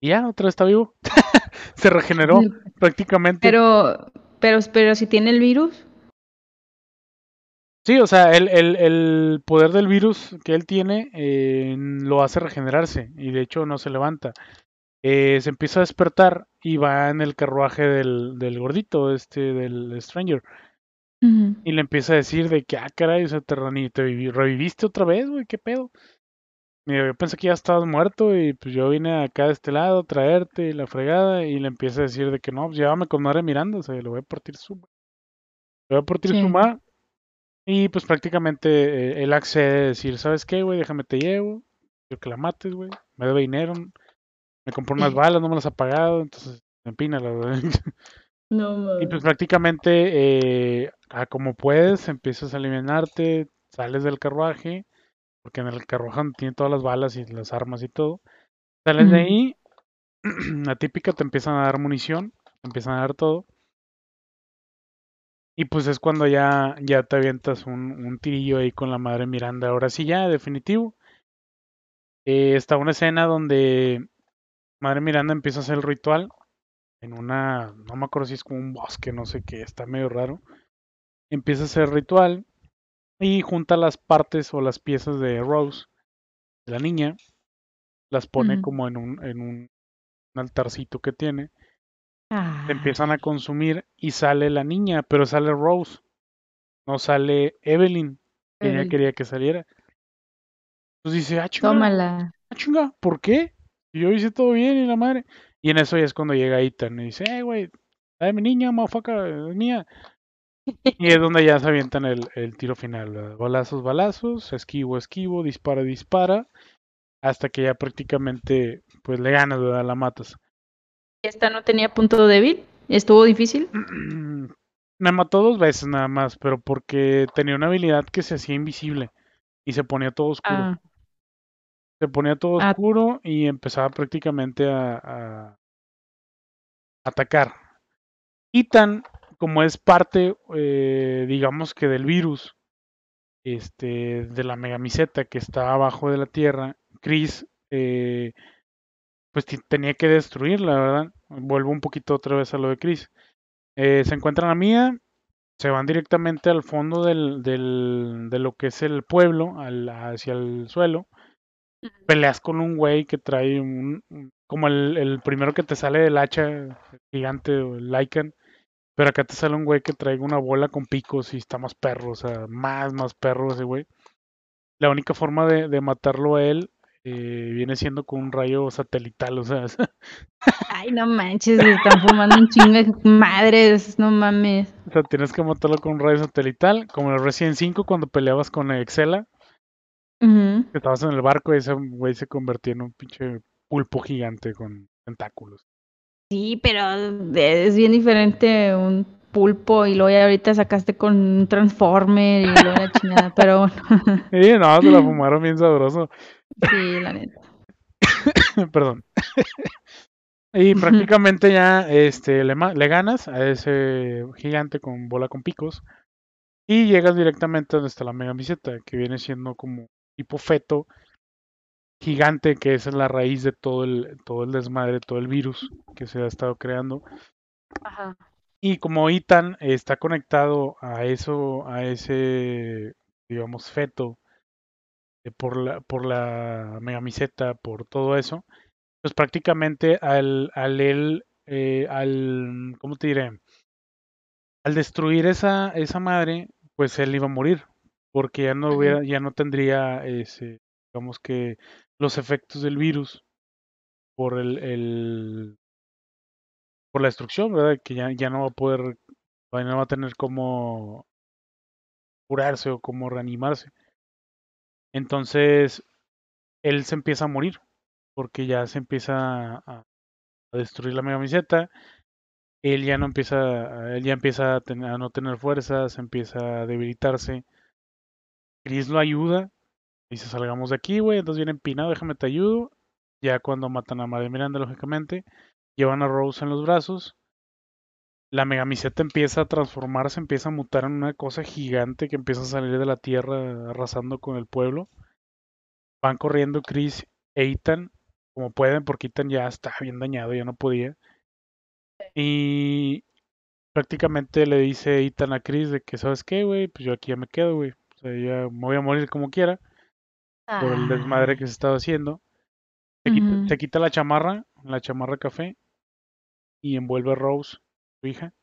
y ya otra vez está vivo. se regeneró prácticamente. pero, pero, pero si tiene el virus, Sí, o sea, el, el, el poder del virus que él tiene eh, lo hace regenerarse y de hecho no se levanta. Eh, se empieza a despertar y va en el carruaje del, del gordito, este, del Stranger. Y le empieza a decir de que, ah, caray, o sea, te, reviviste otra vez, güey, qué pedo. Y yo pensé que ya estabas muerto y pues yo vine acá de este lado a traerte y la fregada y le empieza a decir de que no, pues llévame con madre Miranda, o sea, le voy a partir su... Le voy a partir Sí. su ma. Y pues prácticamente eh, él accede a decir, ¿sabes qué, güey? Déjame te llevo, que la mates, güey. Me debe dinero, me compró unas balas, no me las ha pagado, entonces empínala, no Y pues prácticamente, eh, a como puedes, empiezas a alivianarte, sales del carruaje, porque en el carruaje tiene todas las balas y las armas y todo. Sales de ahí, la típica te empiezan a dar munición, te empiezan a dar todo. Y pues es cuando ya, ya te avientas un, un tirillo ahí con la madre Miranda. Ahora sí ya, definitivo. Eh, está una escena donde Madre Miranda empieza a hacer el ritual en una, no me acuerdo si es como un bosque, no sé qué, está medio raro. Empieza a hacer el ritual y junta las partes o las piezas de Rose, de la niña, las pone como en un, en un, altarcito que tiene. Ah, empiezan a consumir y sale la niña, pero sale Rose, no sale Evelyn, que ella quería que saliera. Entonces dice, ah, chinga, tómala. ah, chinga, ¿por qué? Si Yo hice todo bien y la madre. Y en eso ya es cuando llega Ethan y dice, eh, güey, dame mi niña, es mía. Y es donde ya se avientan el, el tiro final. ¿verdad? Balazos, balazos, esquivo, esquivo, dispara, dispara. Hasta que ya prácticamente, pues le ganas, ¿verdad? La matas. ¿Esta no tenía punto débil? ¿Estuvo difícil? Me mató dos veces nada más, pero porque tenía una habilidad que se hacía invisible y se ponía todo oscuro. Ah, Se ponía todo Ah. oscuro y empezaba prácticamente a, a atacar. Ethan, como es parte, eh, digamos que del virus, este, de la megamiseta que está abajo de la Tierra, Chris, eh, pues tenía que destruirla, ¿verdad? Vuelvo un poquito otra vez a lo de Chris. Eh, se encuentran a Mia, se van directamente al fondo del, del- de lo que es el pueblo, al- hacia el suelo. Peleas con un güey que trae un, como el, el primero que te sale del hacha gigante o el Lycan. Pero acá te sale un güey que trae una bola con picos y está más perro, o sea, más, más perro ese güey. La única forma de, de matarlo a él eh, viene siendo con un rayo satelital, o sea, Ay, no manches, están fumando un chingo de madres, no mames. o sea, tienes que matarlo con un rayo satelital, como en el Resident 5 cuando peleabas con Excela, Estabas en el barco y ese güey se convertía en un pinche pulpo gigante con tentáculos. Sí, pero es bien diferente un pulpo y luego ya ahorita sacaste con un transformer y luego la chingada, pero bueno, Sí, no, se la fumaron bien sabroso. sí, la neta. Perdón. y prácticamente ya este, le, le ganas a ese gigante con bola con picos. Y llegas directamente donde está la mega miseta, que viene siendo como tipo feto gigante, que es la raíz de todo el, todo el desmadre, todo el virus que se ha estado creando. Ajá. Y como Ethan está conectado a eso, a ese, digamos, feto, por la, por la megamiseta, por todo eso, pues prácticamente al, al él, eh, al, ¿cómo te diré? Al destruir esa, esa madre, pues él iba a morir, porque ya no hubiera, ya no tendría ese, digamos que los efectos del virus por el, el por la destrucción, ¿verdad? Que ya, ya no va a poder, ya no va a tener cómo curarse o cómo reanimarse. Entonces, él se empieza a morir, porque ya se empieza a, a destruir la megamiseta. Él ya no empieza, él ya empieza a, ten- a no tener fuerzas, empieza a debilitarse. Chris lo ayuda, dice salgamos de aquí, güey, entonces viene empinado, déjame te ayudo. Ya cuando matan a María Miranda, lógicamente, llevan a Rose en los brazos. La megamiseta empieza a transformarse, empieza a mutar en una cosa gigante que empieza a salir de la tierra arrasando con el pueblo. Van corriendo Chris e Ethan como pueden, porque Ethan ya está bien dañado, ya no podía. Y prácticamente le dice Ethan a Chris de que, ¿sabes qué, güey? Pues yo aquí ya me quedo, güey. O sea, ya me voy a morir como quiera por el desmadre que se estaba haciendo. Se quita, Ujú. se quita la chamarra, la chamarra café, y envuelve a Rose, su hija.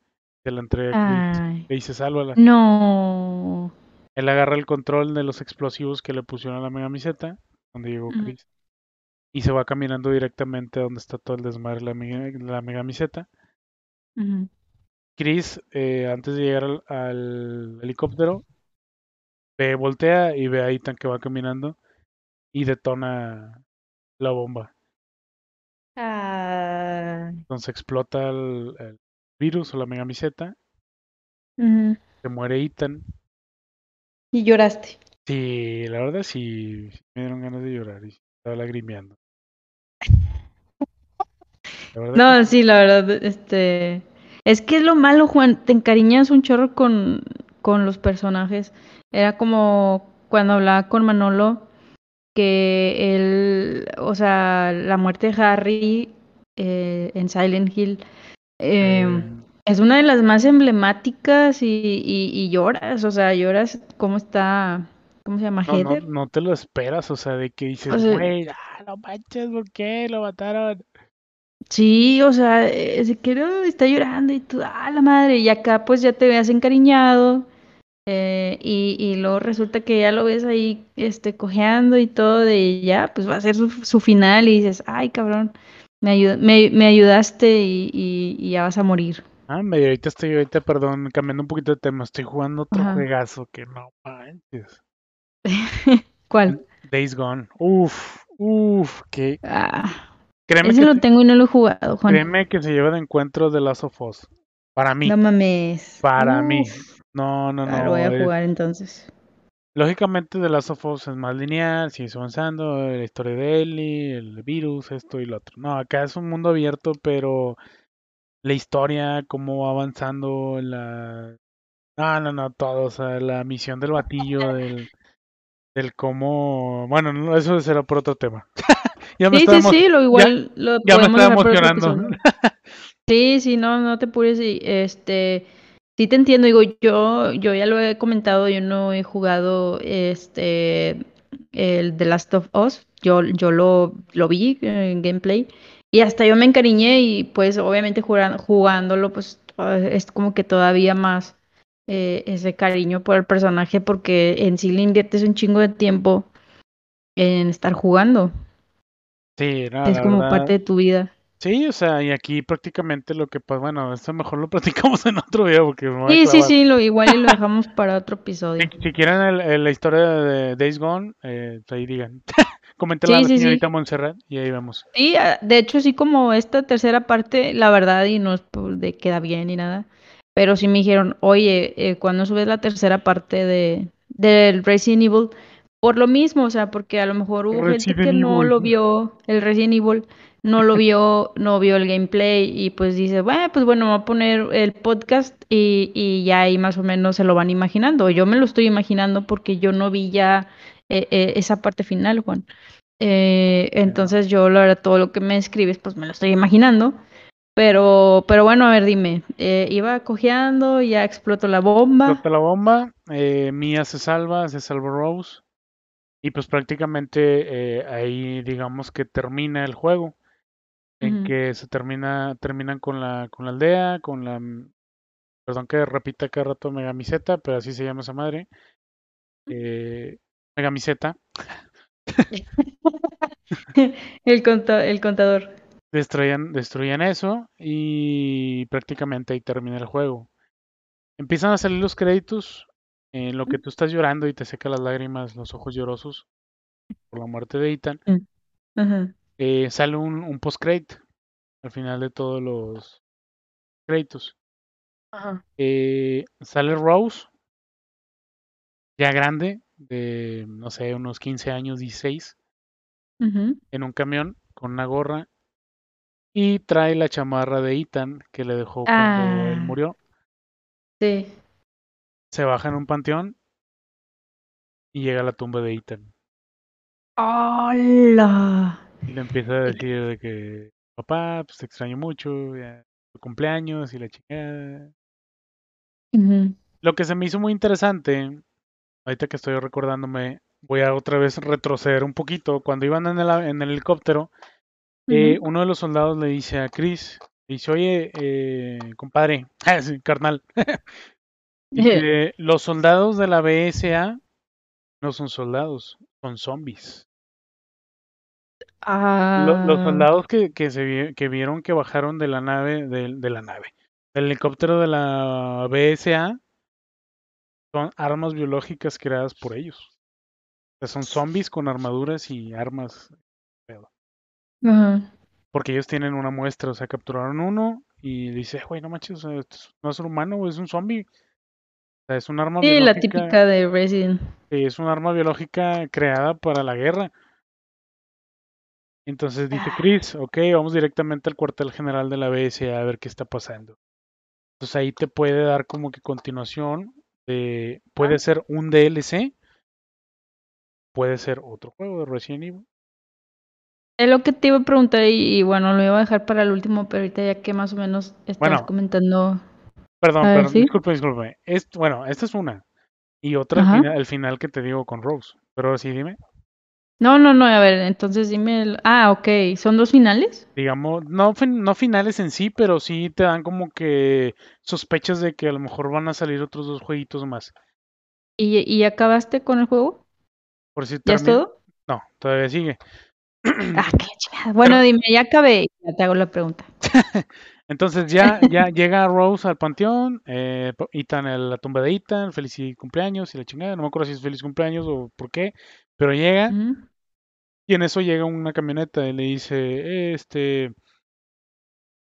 Se la entrega a Chris. Le dice, sálvala. no. Él agarra el control de los explosivos que le pusieron a la megamiseta, donde llegó. Chris, y se va caminando directamente a donde está todo el desmadre de la, mega- la megamiseta. Chris, eh, antes de llegar al, al helicóptero, ve, voltea y ve a Ethan que va caminando y detona la bomba. Ay. Entonces explota el, el virus o la megamiseta, se muere Ethan. Y lloraste. Sí, la verdad sí, me dieron ganas de llorar y estaba lagrimeando. La No, sí, la verdad, este... Es que es lo malo, Juan, te encariñas un chorro con, con los personajes. Era como cuando hablaba con Manolo, que él, o sea, la muerte de Harry eh, en Silent Hill eh, es una de las más emblemáticas y, y, y lloras, o sea, lloras cómo está, ¿cómo se llama? no, no, no te lo esperas, o sea, de que dices, O sea- güey, ah, no manches, ¿por qué lo mataron? Sí, o sea, eh, se quedó, está llorando y tú, ah, la madre, y acá pues ya te veas encariñado eh, y, y luego resulta que ya lo ves ahí este, cojeando y todo de ya, pues va a ser su, su final y dices, ay, cabrón, me, ayu- me, me ayudaste y, y- y ya vas a morir. Ah, medio ahorita estoy, ahorita, perdón, cambiando un poquito de tema, estoy jugando otro Ajá. juegazo que no manches. ¿Cuál? Days Gone. Uf, uf, que Ah, créeme ese que, lo se- tengo y no lo he jugado, Juan. créeme que se lleva de encuentro de Last of Us. Para mí, No mames. para mí. No, no, ah, no. lo voy a jugar entonces. Lógicamente, The Last of Us es más lineal, sigue avanzando, la historia de Ellie, el virus, esto y lo otro. No, acá es un mundo abierto, pero la historia, cómo va avanzando, la... No, no, no, todo, o sea, la misión del batillo, del, del cómo... Bueno, no, eso será por otro tema. ya me Sí, sí, sí, lo igual lo ya me estaba emocionando. Sí, sí, no, no te apures y este, sí te entiendo, digo, yo, yo ya lo he comentado, yo no he jugado este el The Last of Us, yo, yo lo, lo vi eh, en gameplay y hasta yo me encariñé y pues obviamente juran- jugándolo pues ah, es como que todavía más eh, ese cariño por el personaje porque en sí le inviertes un chingo de tiempo en estar jugando, Sí, no, es como verdad, parte de tu vida. Sí, o sea, y aquí prácticamente lo que pues bueno, esto mejor lo platicamos en otro video porque me voy a Sí, sí, sí, lo, igual y lo dejamos para otro episodio. Si, si quieren el- el- la historia de Days Gone, eh, ahí digan. Coméntela Sí, a la sí, sí. señorita Montserrat y ahí vemos. Sí, ah, de hecho, sí, como esta tercera parte, la verdad, y no es de queda bien ni nada, pero sí me dijeron, oye, eh, cuando subes la tercera parte de del Resident Evil, por lo mismo, o sea, porque a lo mejor hubo gente que no lo vio, el Resident Evil, no lo vio, no vio el gameplay, y pues dice, bueno, pues bueno, voy a poner el podcast y, y ya ahí más o menos se lo van imaginando. Yo me lo estoy imaginando porque yo no vi ya eh, eh, esa parte final, Juan. Eh, entonces yo, la verdad, todo lo que me escribes, pues me lo estoy imaginando. Pero, pero bueno, a ver, dime, eh, iba cojeando, ya explotó la bomba. Explota la bomba, eh, Mia se salva, se salva Rose. Y pues prácticamente eh, ahí digamos que termina el juego. En que se termina, terminan con la, con la aldea, con la mm, perdón que repita cada rato Megamiseta, pero así se llama esa madre. Eh, Megamiseta. El, conta- el contador. Destruían, destruían eso y prácticamente ahí termina el juego. Empiezan a salir los créditos en lo que tú estás llorando y te seca las lágrimas, los ojos llorosos por la muerte de Ethan. Eh, sale un, un post-credit al final de todos los créditos. Eh, sale Rose, ya grande, de no sé, unos 15 años, 16, Ujú. en un camión con una gorra y trae la chamarra de Ethan que le dejó cuando él Ah. murió. Sí. Se baja en un panteón y llega a la tumba de Ethan. ¡Hola! Y le empieza a decir de que, papá, pues te extraño mucho, ya, tu cumpleaños y la chingada. Lo que se me hizo muy interesante, ahorita que estoy recordándome, voy a otra vez retroceder un poquito. Cuando iban en el, en el helicóptero, eh, uno de los soldados le dice a Chris, dice, oye, eh, compadre, carnal, dice, los soldados de la BSA no son soldados, son zombies. Lo- los Ah. soldados que, que, se que vieron que bajaron de la nave, de, de la nave, del helicóptero de la BSA, son armas biológicas creadas por ellos. O sea, son zombies con armaduras y armas, Ajá. porque ellos tienen una muestra, o sea, capturaron uno y dice, güey, no manches, o sea, no es un humano, es un zombie. Sea, es un arma Sí, la típica de Resident. es un arma biológica creada para la guerra. Entonces dice Ah. Chris, ok, vamos directamente al cuartel general de la BSA a ver qué está pasando. Entonces ahí te puede dar como que continuación de, puede Ah. ser un DLC, puede ser otro juego de Resident Evil. Es lo que te iba a preguntar y, y bueno, lo iba a dejar para el último, pero ahorita ya que más o menos estás Bueno. comentando. Perdón, ver, perdón, ¿sí? disculpe, disculpe. Es, bueno, esta es una. Y otra, el final, el final que te digo con Rose. Pero sí, dime. No, no, no, a ver, entonces dime. el- Ah, ok, ¿son dos finales? Digamos, no, no finales en sí, pero sí te dan como que sospechas de que a lo mejor van a salir otros dos jueguitos más. ¿Y, y acabaste con el juego? Por si ¿Ya es todo? No, todavía sigue. Ah, qué chingada. Bueno, dime, ya acabé. Ya te hago la pregunta. Entonces ya, ya llega Rose al panteón, eh, Ethan en la tumba de Ethan, feliz cumpleaños y la chingada, no me acuerdo si es feliz cumpleaños o por qué, pero llega y en eso llega una camioneta y le dice, "Eh, este,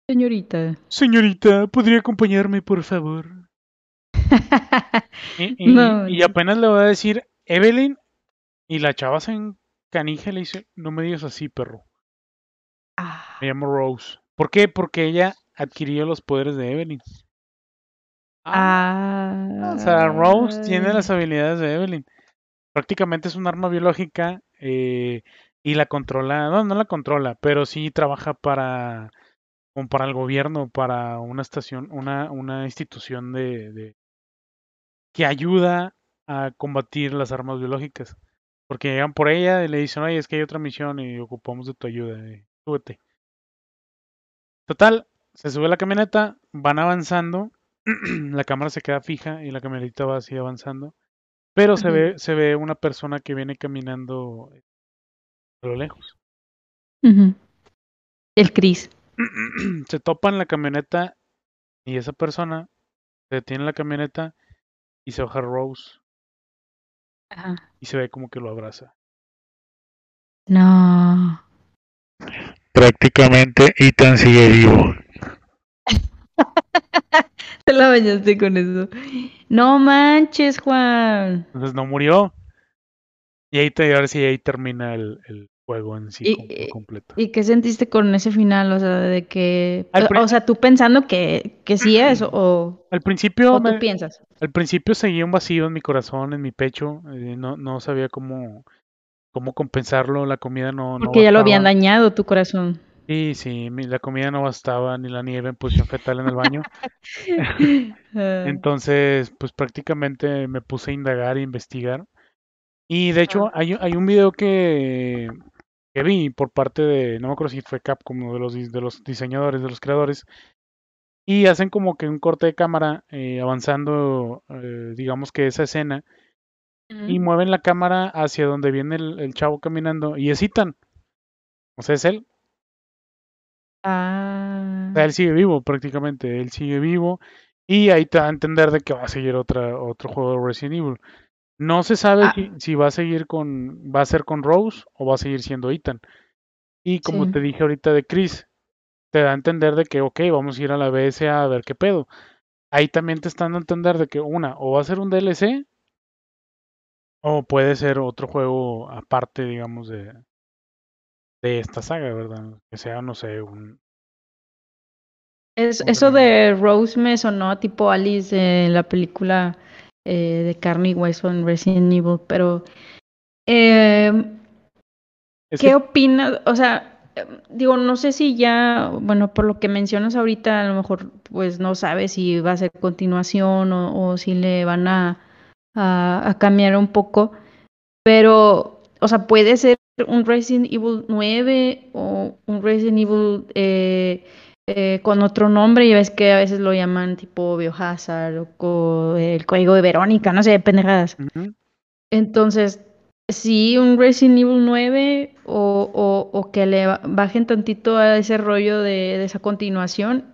Señorita. Señorita, ¿podría acompañarme, por favor? Y, y- No, y no. apenas le voy a decir Evelyn, y la chava se encanija y le dice, no me digas así, perro. Ah, Me llamo Rose. ¿Por qué? Porque ella adquirió los poderes de Evelyn. ah, O sea, Rose tiene las habilidades de Evelyn. Prácticamente es un arma biológica eh, y la controla, no, no la controla, pero sí trabaja para, como para el gobierno, para una estación, una, una institución de, de- que ayuda a combatir las armas biológicas. Porque llegan por ella y le dicen, oye, es que hay otra misión y ocupamos de tu ayuda, eh, súbete. Total, se sube la camioneta, van avanzando, la cámara se queda fija y la camioneta va así avanzando. Pero se ve, se ve una persona que viene caminando a lo lejos. El Chris. se topa en la camioneta y esa persona se detiene en la camioneta y se baja Rose Ajá. y se ve como que lo abraza. No. Prácticamente Ethan sigue vivo. Te la bañaste con eso. No manches, Juan. Entonces no murió. Y ahí te, ahora sí ahí termina el, el juego en sí Y- y- completo. ¿Y qué sentiste con ese final? O sea, de que. O sea, tú pensando que, que sí es, o, Al principio o tú me- piensas. al principio seguía un vacío en mi corazón, en mi pecho. eh, no, no sabía cómo, cómo compensarlo. La comida no, no Porque ya lo habían dañado tu corazón. Sí, sí, la comida no bastaba, ni la nieve en posición fetal en el baño. Ah, Entonces, pues prácticamente me puse a indagar e investigar. Y de hecho, hay, hay un video que, que vi por parte de, no me acuerdo si fue Capcom o de los, de los diseñadores, de los creadores, y hacen como que un corte de cámara eh, avanzando, eh, digamos que esa escena, y mueven la cámara hacia donde viene el, el chavo caminando, y es Ethan. O sea, es él. Ah. O sea, él sigue vivo prácticamente, él sigue vivo, y ahí te da a entender de que va a seguir otra, otro juego de Resident Evil. No se sabe Ah. si, si va a seguir con, va a ser con Rose o va a seguir siendo Ethan. Y como Sí. te dije ahorita de Chris, te da a entender de que, ok, vamos a ir a la BSA a ver qué pedo. Ahí también te están dando a entender de que una, o va a ser un DLC, o puede ser otro juego aparte, digamos, de, de esta saga, ¿verdad? Que sea, no sé, un... Es, ¿Cómo eso de Rose me sonó tipo Alice de la película eh, de carne y hueso en Resident Evil, pero eh, Es ¿qué que- opinas? O sea, digo, no sé si ya, bueno, por lo que mencionas ahorita, a lo mejor pues no sabes si va a ser continuación o, o si le van a, a, a cambiar un poco, pero, o sea, puede ser un Resident Evil 9 o un Resident Evil eh, eh, con otro nombre, ya ves que a veces lo llaman tipo Biohazard o co- el código de Verónica, no sé, pendejadas. Entonces, sí, un Resident Evil 9 o, o, o que le ba- bajen tantito a ese rollo de, de esa continuación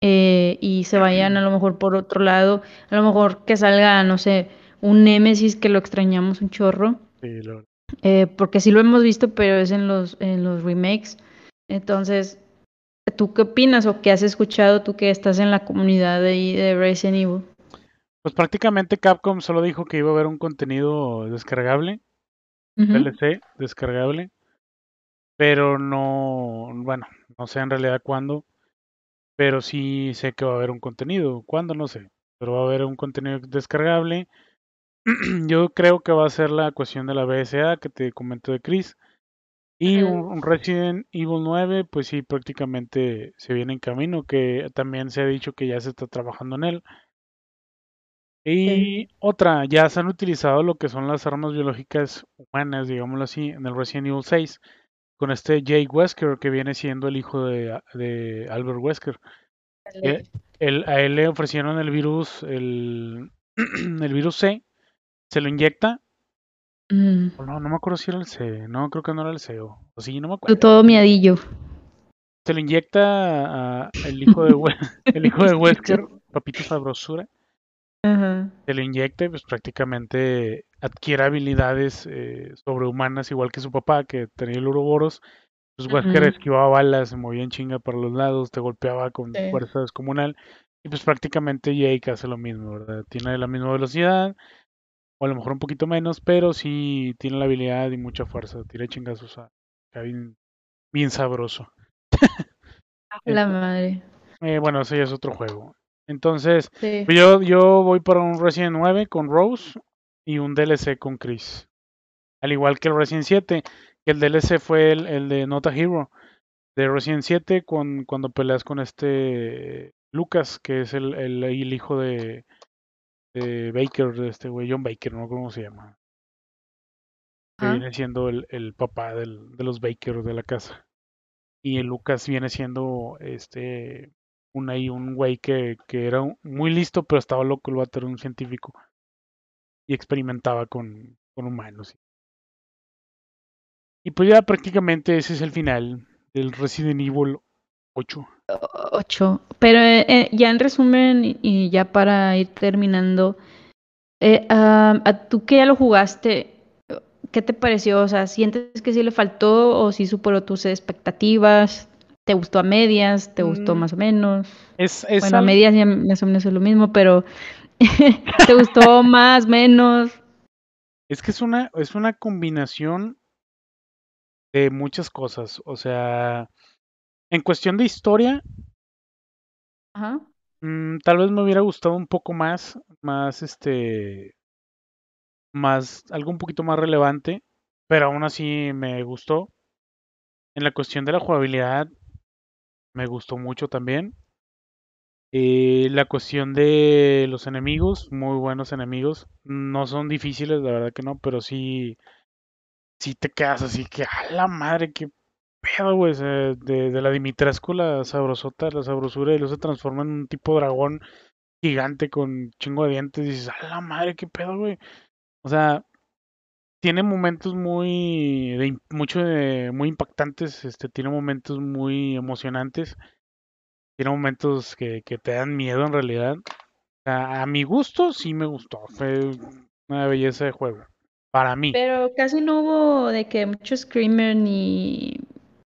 eh, y se vayan a lo mejor por otro lado, a lo mejor que salga, no sé, un Nemesis que lo extrañamos un chorro. Sí. Eh, porque sí lo hemos visto, pero es en los, en los remakes. Entonces, ¿tú qué opinas o qué has escuchado tú que estás en la comunidad de, de Resident Evil? Pues prácticamente Capcom solo dijo que iba a haber un contenido descargable, Ujú. DLC descargable, pero no, bueno, no sé en realidad cuándo, pero sí sé que va a haber un contenido, cuándo no sé, pero va a haber un contenido descargable. Yo creo que va a ser la cuestión de la BSA que te comento de Chris. Y un Resident Evil 9, pues sí, prácticamente se viene en camino, que también se ha dicho que ya se está trabajando en él. Y otra, ya se han utilizado lo que son las armas biológicas humanas, digámoslo así, en el Resident Evil 6, con este Jake Wesker, que viene siendo el hijo de, de Albert Wesker. Eh, él- a él le ofrecieron el virus, el, el virus C, se lo inyecta. Mm. No, no me acuerdo si era el C, no, creo que no era el C, o o sí, no me acuerdo. todo miadillo. Se lo inyecta a el hijo de, el hijo de Wesker, papito sabrosura. Ajá. se lo inyecta y pues prácticamente adquiere habilidades eh, sobrehumanas igual que su papá que tenía el Uroboros Pues Wesker esquivaba balas, se movía en chinga para los lados, te golpeaba con Sí. fuerza descomunal. Y pues prácticamente Jake hace lo mismo, ¿verdad? Tiene la misma velocidad, o a lo mejor un poquito menos, pero sí tiene la habilidad y mucha fuerza. Tira chingazos a bien, bien sabroso. La madre. Eh, bueno, ese ya es otro juego. Entonces, Sí. pues yo, yo voy para un Resident 9 con Rose y un DLC con Chris. Al igual que el Resident 7, que el DLC fue el, el de Not a Hero de Resident 7 con, cuando peleas con este Lucas, que es el, el, el hijo de, de Baker, de este güey, John Baker, no cómo se llama. Que viene siendo el, el papá del, de los Baker de la casa. Y el Lucas viene siendo este un ahí un güey que, que era muy listo, pero estaba loco, el vato era un científico. Y experimentaba con, con humanos. Y pues ya prácticamente ese es el final del Resident Evil 8. Ocho. Pero eh, eh, ya en resumen, y- ya para ir terminando, eh, a tú que ya lo jugaste, ¿qué te pareció? O sea, ¿sientes que sí le faltó o sí superó tus expectativas? ¿Te gustó a medias? ¿Te gustó Mm, más o menos? Es, es Bueno, a medias ya más o menos es lo mismo, pero ¿te gustó más, menos? Es que es una, es una combinación de muchas cosas. O sea, en cuestión de historia, Ajá. mm, tal vez me hubiera gustado un poco más, más este, más, algo un poquito más relevante, pero aún así me gustó. En la cuestión de la jugabilidad, me gustó mucho también. Eh, la cuestión de los enemigos, muy buenos enemigos. No son difíciles, la verdad que no, pero sí, sí te quedas así que, a la madre, qué pedo, güey. de, de la Dimitrescu, la sabrosota, la sabrosura, y luego se transforma en un tipo dragón gigante con chingo de dientes. Y dices, a la madre, qué pedo, güey. O sea, tiene momentos muy, mucho muy impactantes, este, tiene momentos muy emocionantes, tiene momentos que, que te dan miedo en realidad. A mi gusto sí me gustó, fue una belleza de juego, para mí. Pero casi no hubo de que mucho screamer ni...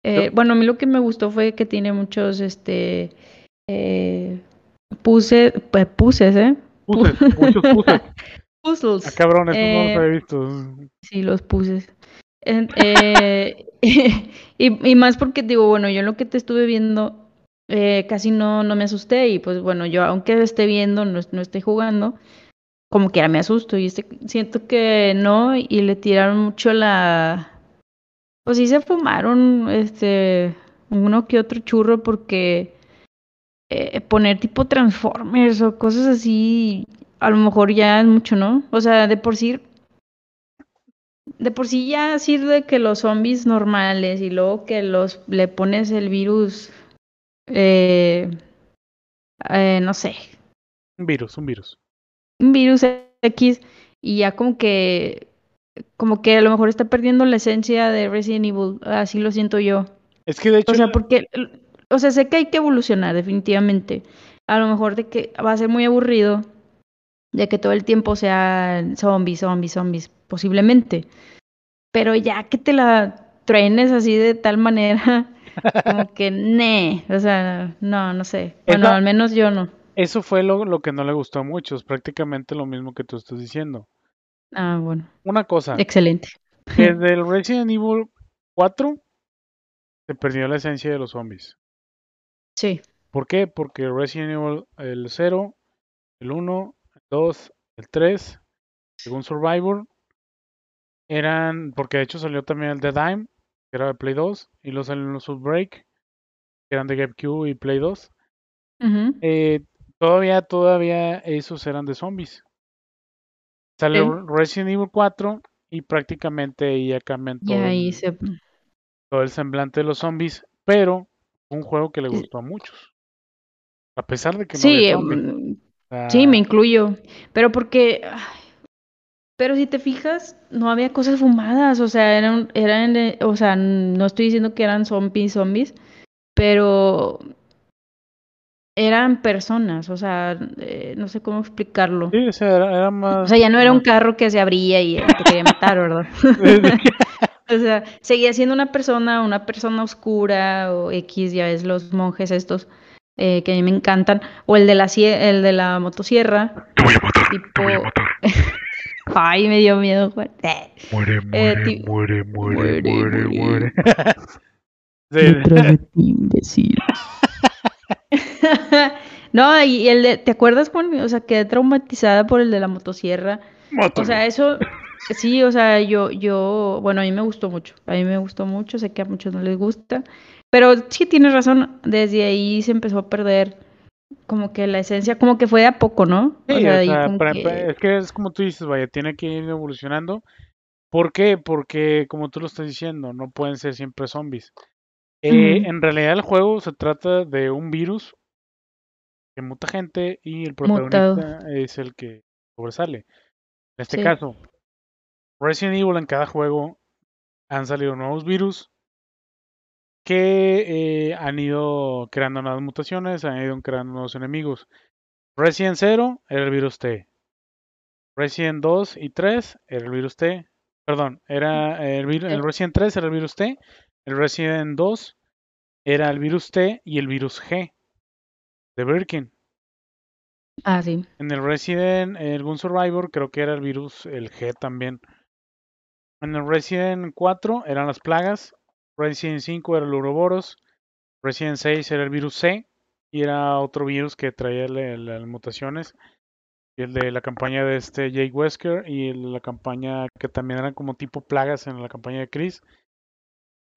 eh, bueno, a mí lo que me gustó fue que tiene muchos, este... Eh, puse, pues, puses, ¿eh? Puses, muchos puses. Puzzles. Ah, cabrón, no los Eh, había visto. Sí, los puses. Eh, y más porque digo, bueno, yo lo que te estuve viendo eh, casi no, no me asusté y pues bueno, yo aunque esté viendo, no, no esté jugando, como quiera me asusto y este, siento que no y le tiraron mucho la... Pues sí se fumaron este uno que otro churro porque eh, poner tipo Transformers o cosas así, a lo mejor ya es mucho, ¿no? O sea, de por sí de por sí ya sirve que los zombies normales y luego que los le pones el virus, eh, eh, no sé, Un virus, un virus. un virus X y ya como que, como que a lo mejor está perdiendo la esencia de Resident Evil, así lo siento yo. Es que de hecho, O sea, porque, o sea, sé que hay que evolucionar definitivamente. A lo mejor de que va a ser muy aburrido de que todo el tiempo sean zombies, zombies, zombies, posiblemente. Pero ya que te la trenes así de tal manera, como que, ne, o sea, no, no sé. Bueno, al menos yo no. eso fue lo, lo que no le gustó a muchos, prácticamente lo mismo que tú estás diciendo. Ah, bueno, Una cosa, excelente. que del Resident Evil 4 se perdió la esencia de los zombies. Sí, ¿Por qué? Porque Resident Evil el 0, el 1, el 2, el 3, según Survivor, eran, porque de hecho salió también el The Dime, que era de Play 2, y luego salieron los Outbreak, que eran de GameCube y Play 2. ujú, Eh, todavía, todavía esos eran de zombies. Sale. Resident Evil 4 y prácticamente ya cambian todo, ahí el, se... todo el semblante de los zombies, pero un juego que le gustó a muchos. A pesar de que no Sí, había O sí, me incluyo. Pero porque... ay, Pero si te fijas, no había cosas fumadas, o sea, eran, eran, eh, o sea, no estoy diciendo que eran zombies, zombies, pero eran personas, o sea, eh, no sé cómo explicarlo. Sí, o sea, era, era O más. sea, ya no era un más- carro que se abría y te quería matar, ¿verdad? O sea, seguía siendo una persona, una persona oscura o X, ya ves, los monjes estos eh, que a mí me encantan. O el de la, cie- el de la motosierra. Te voy a matar, te Tipo... voy a matar. Ay, me dio miedo, Juan. Eh. Muere, Eh, muere, ti- muere, muere, muere, muere, muere. muere. Sí. no, y el de, ¿te acuerdas, Juan? O sea, quedé traumatizada por el de la motosierra. O Mátalo. sea, eso, sí, o sea, yo, yo, bueno, a mí me gustó mucho, a mí me gustó mucho, sé que a muchos no les gusta, pero sí tienes razón, desde ahí se empezó a perder como que la esencia, como que fue de a poco, ¿no? Sí, o sea, o ahí sea, como para- que- para- es que es como tú dices, vaya, tiene que ir evolucionando. ¿Por qué? Porque, como tú lo estás diciendo, no pueden ser siempre zombies. Eh. En realidad el juego se trata de un virus que muta gente y el Mutado. protagonista es el que sobresale. En este Sí. caso, Resident Evil en cada juego han salido nuevos virus que eh, han ido creando nuevas mutaciones, han ido creando nuevos enemigos. Resident 0 era el virus T. Resident 2 y 3 era el virus T. Perdón, era el, el. Resident 3 era el virus T. El Resident 2 era el virus T y el virus G de Birkin. Ah, sí. En el Resident, el Gun Survivor, creo que era el virus, el G también. En el Resident 4 eran las plagas. Resident 5 era el Ouroboros. Resident 6 era el virus C. Y era otro virus que traía las mutaciones. Y el de la campaña de este Jake Wesker. Y el de la campaña que también eran como tipo plagas en la campaña de Chris.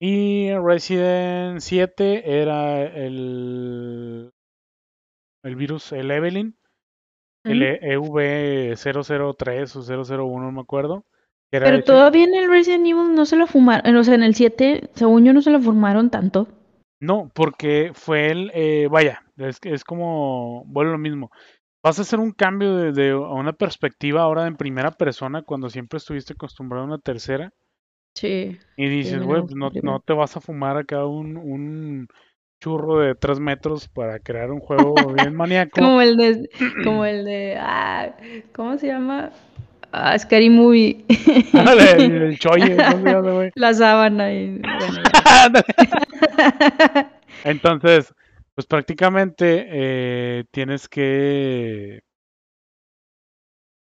Y Resident 7 era el, el virus, el Evelyn. El Ujú. E- EV003 o 001, no me acuerdo. Pero todavía en el Resident Evil no se lo fumaron, o sea, en el 7, según yo, no se lo fumaron tanto. No, porque fue el, eh, vaya, es, que es como, vuelve lo mismo. Vas a hacer un cambio de, de- a una perspectiva ahora en primera persona cuando siempre estuviste acostumbrado a una tercera Sí. y dices, güey, gusta pues no, te vas a fumar acá un, un churro de tres metros para crear un juego bien maníaco. Como el de, como el de, ah, ¿cómo se llama? Ah, Scary Movie. Ándale, el, choye. La sábana y, bueno. Entonces, pues prácticamente eh, tienes que,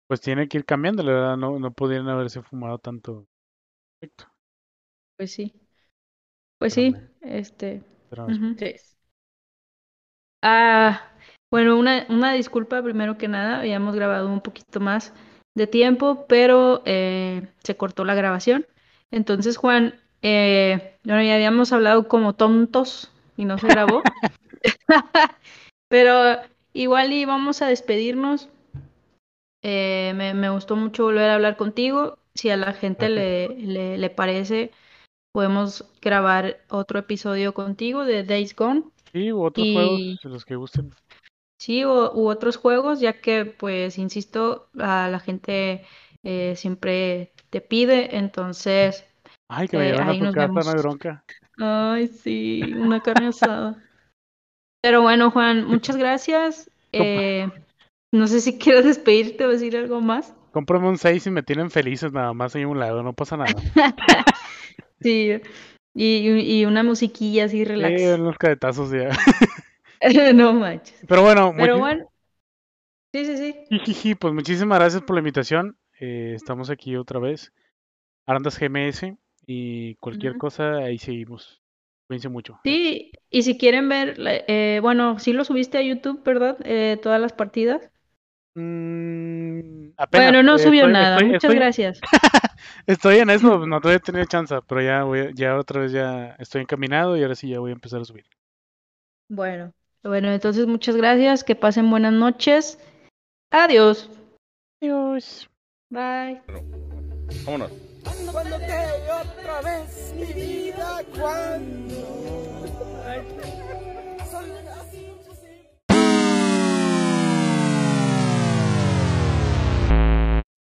pues tiene que ir cambiando, la verdad, no, no podrían haberse fumado tanto. efecto, Pues sí. Pues sí, este. Ah, bueno, una, una disculpa primero que nada, habíamos grabado un poquito más de tiempo, pero eh, se cortó la grabación. Entonces, Juan, eh, bueno, ya habíamos hablado como tontos y no se grabó, pero igual y vamos a despedirnos. Eh, me, me gustó mucho volver a hablar contigo. Si a la gente le, le, le parece, podemos grabar otro episodio contigo de Days Gone. Sí, u otros Y- juegos, los que gusten. Sí, o, u otros juegos, ya que, pues, insisto, a la gente eh, siempre te pide, entonces, Ay, que me Eh, a tu nos casa, no hay vemos. bronca. ay, sí, una carne asada. Pero bueno, Juan, muchas gracias. Eh, no sé si quieres despedirte o decir algo más. Cómprame un 6 y me tienen felices nada más ahí a un lado, no pasa nada. Sí, y, y una musiquilla así Sí, relax. unos cadetazos ya. No manches. Pero bueno, Pero bueno, sí, sí, sí. Pues muchísimas gracias por la invitación. Eh, estamos aquí otra vez. Arandas GMS y cualquier cosa, ahí seguimos. Cuídense mucho. Sí, y si quieren ver, eh, bueno, sí lo subiste a YouTube, ¿verdad? Eh, todas las partidas. Mm, apenas, Bueno, no eh, subió estoy- nada. estoy- Muchas estoy- gracias. Estoy en eso, no todavía he tenido chance, pero ya voy, ya otra vez ya estoy encaminado y ahora sí ya voy a empezar a subir. Bueno, bueno, entonces muchas gracias. Que pasen buenas noches. Adiós. Adiós. Bye. Vámonos. Cuando te veo otra vez, mi vida, cuando.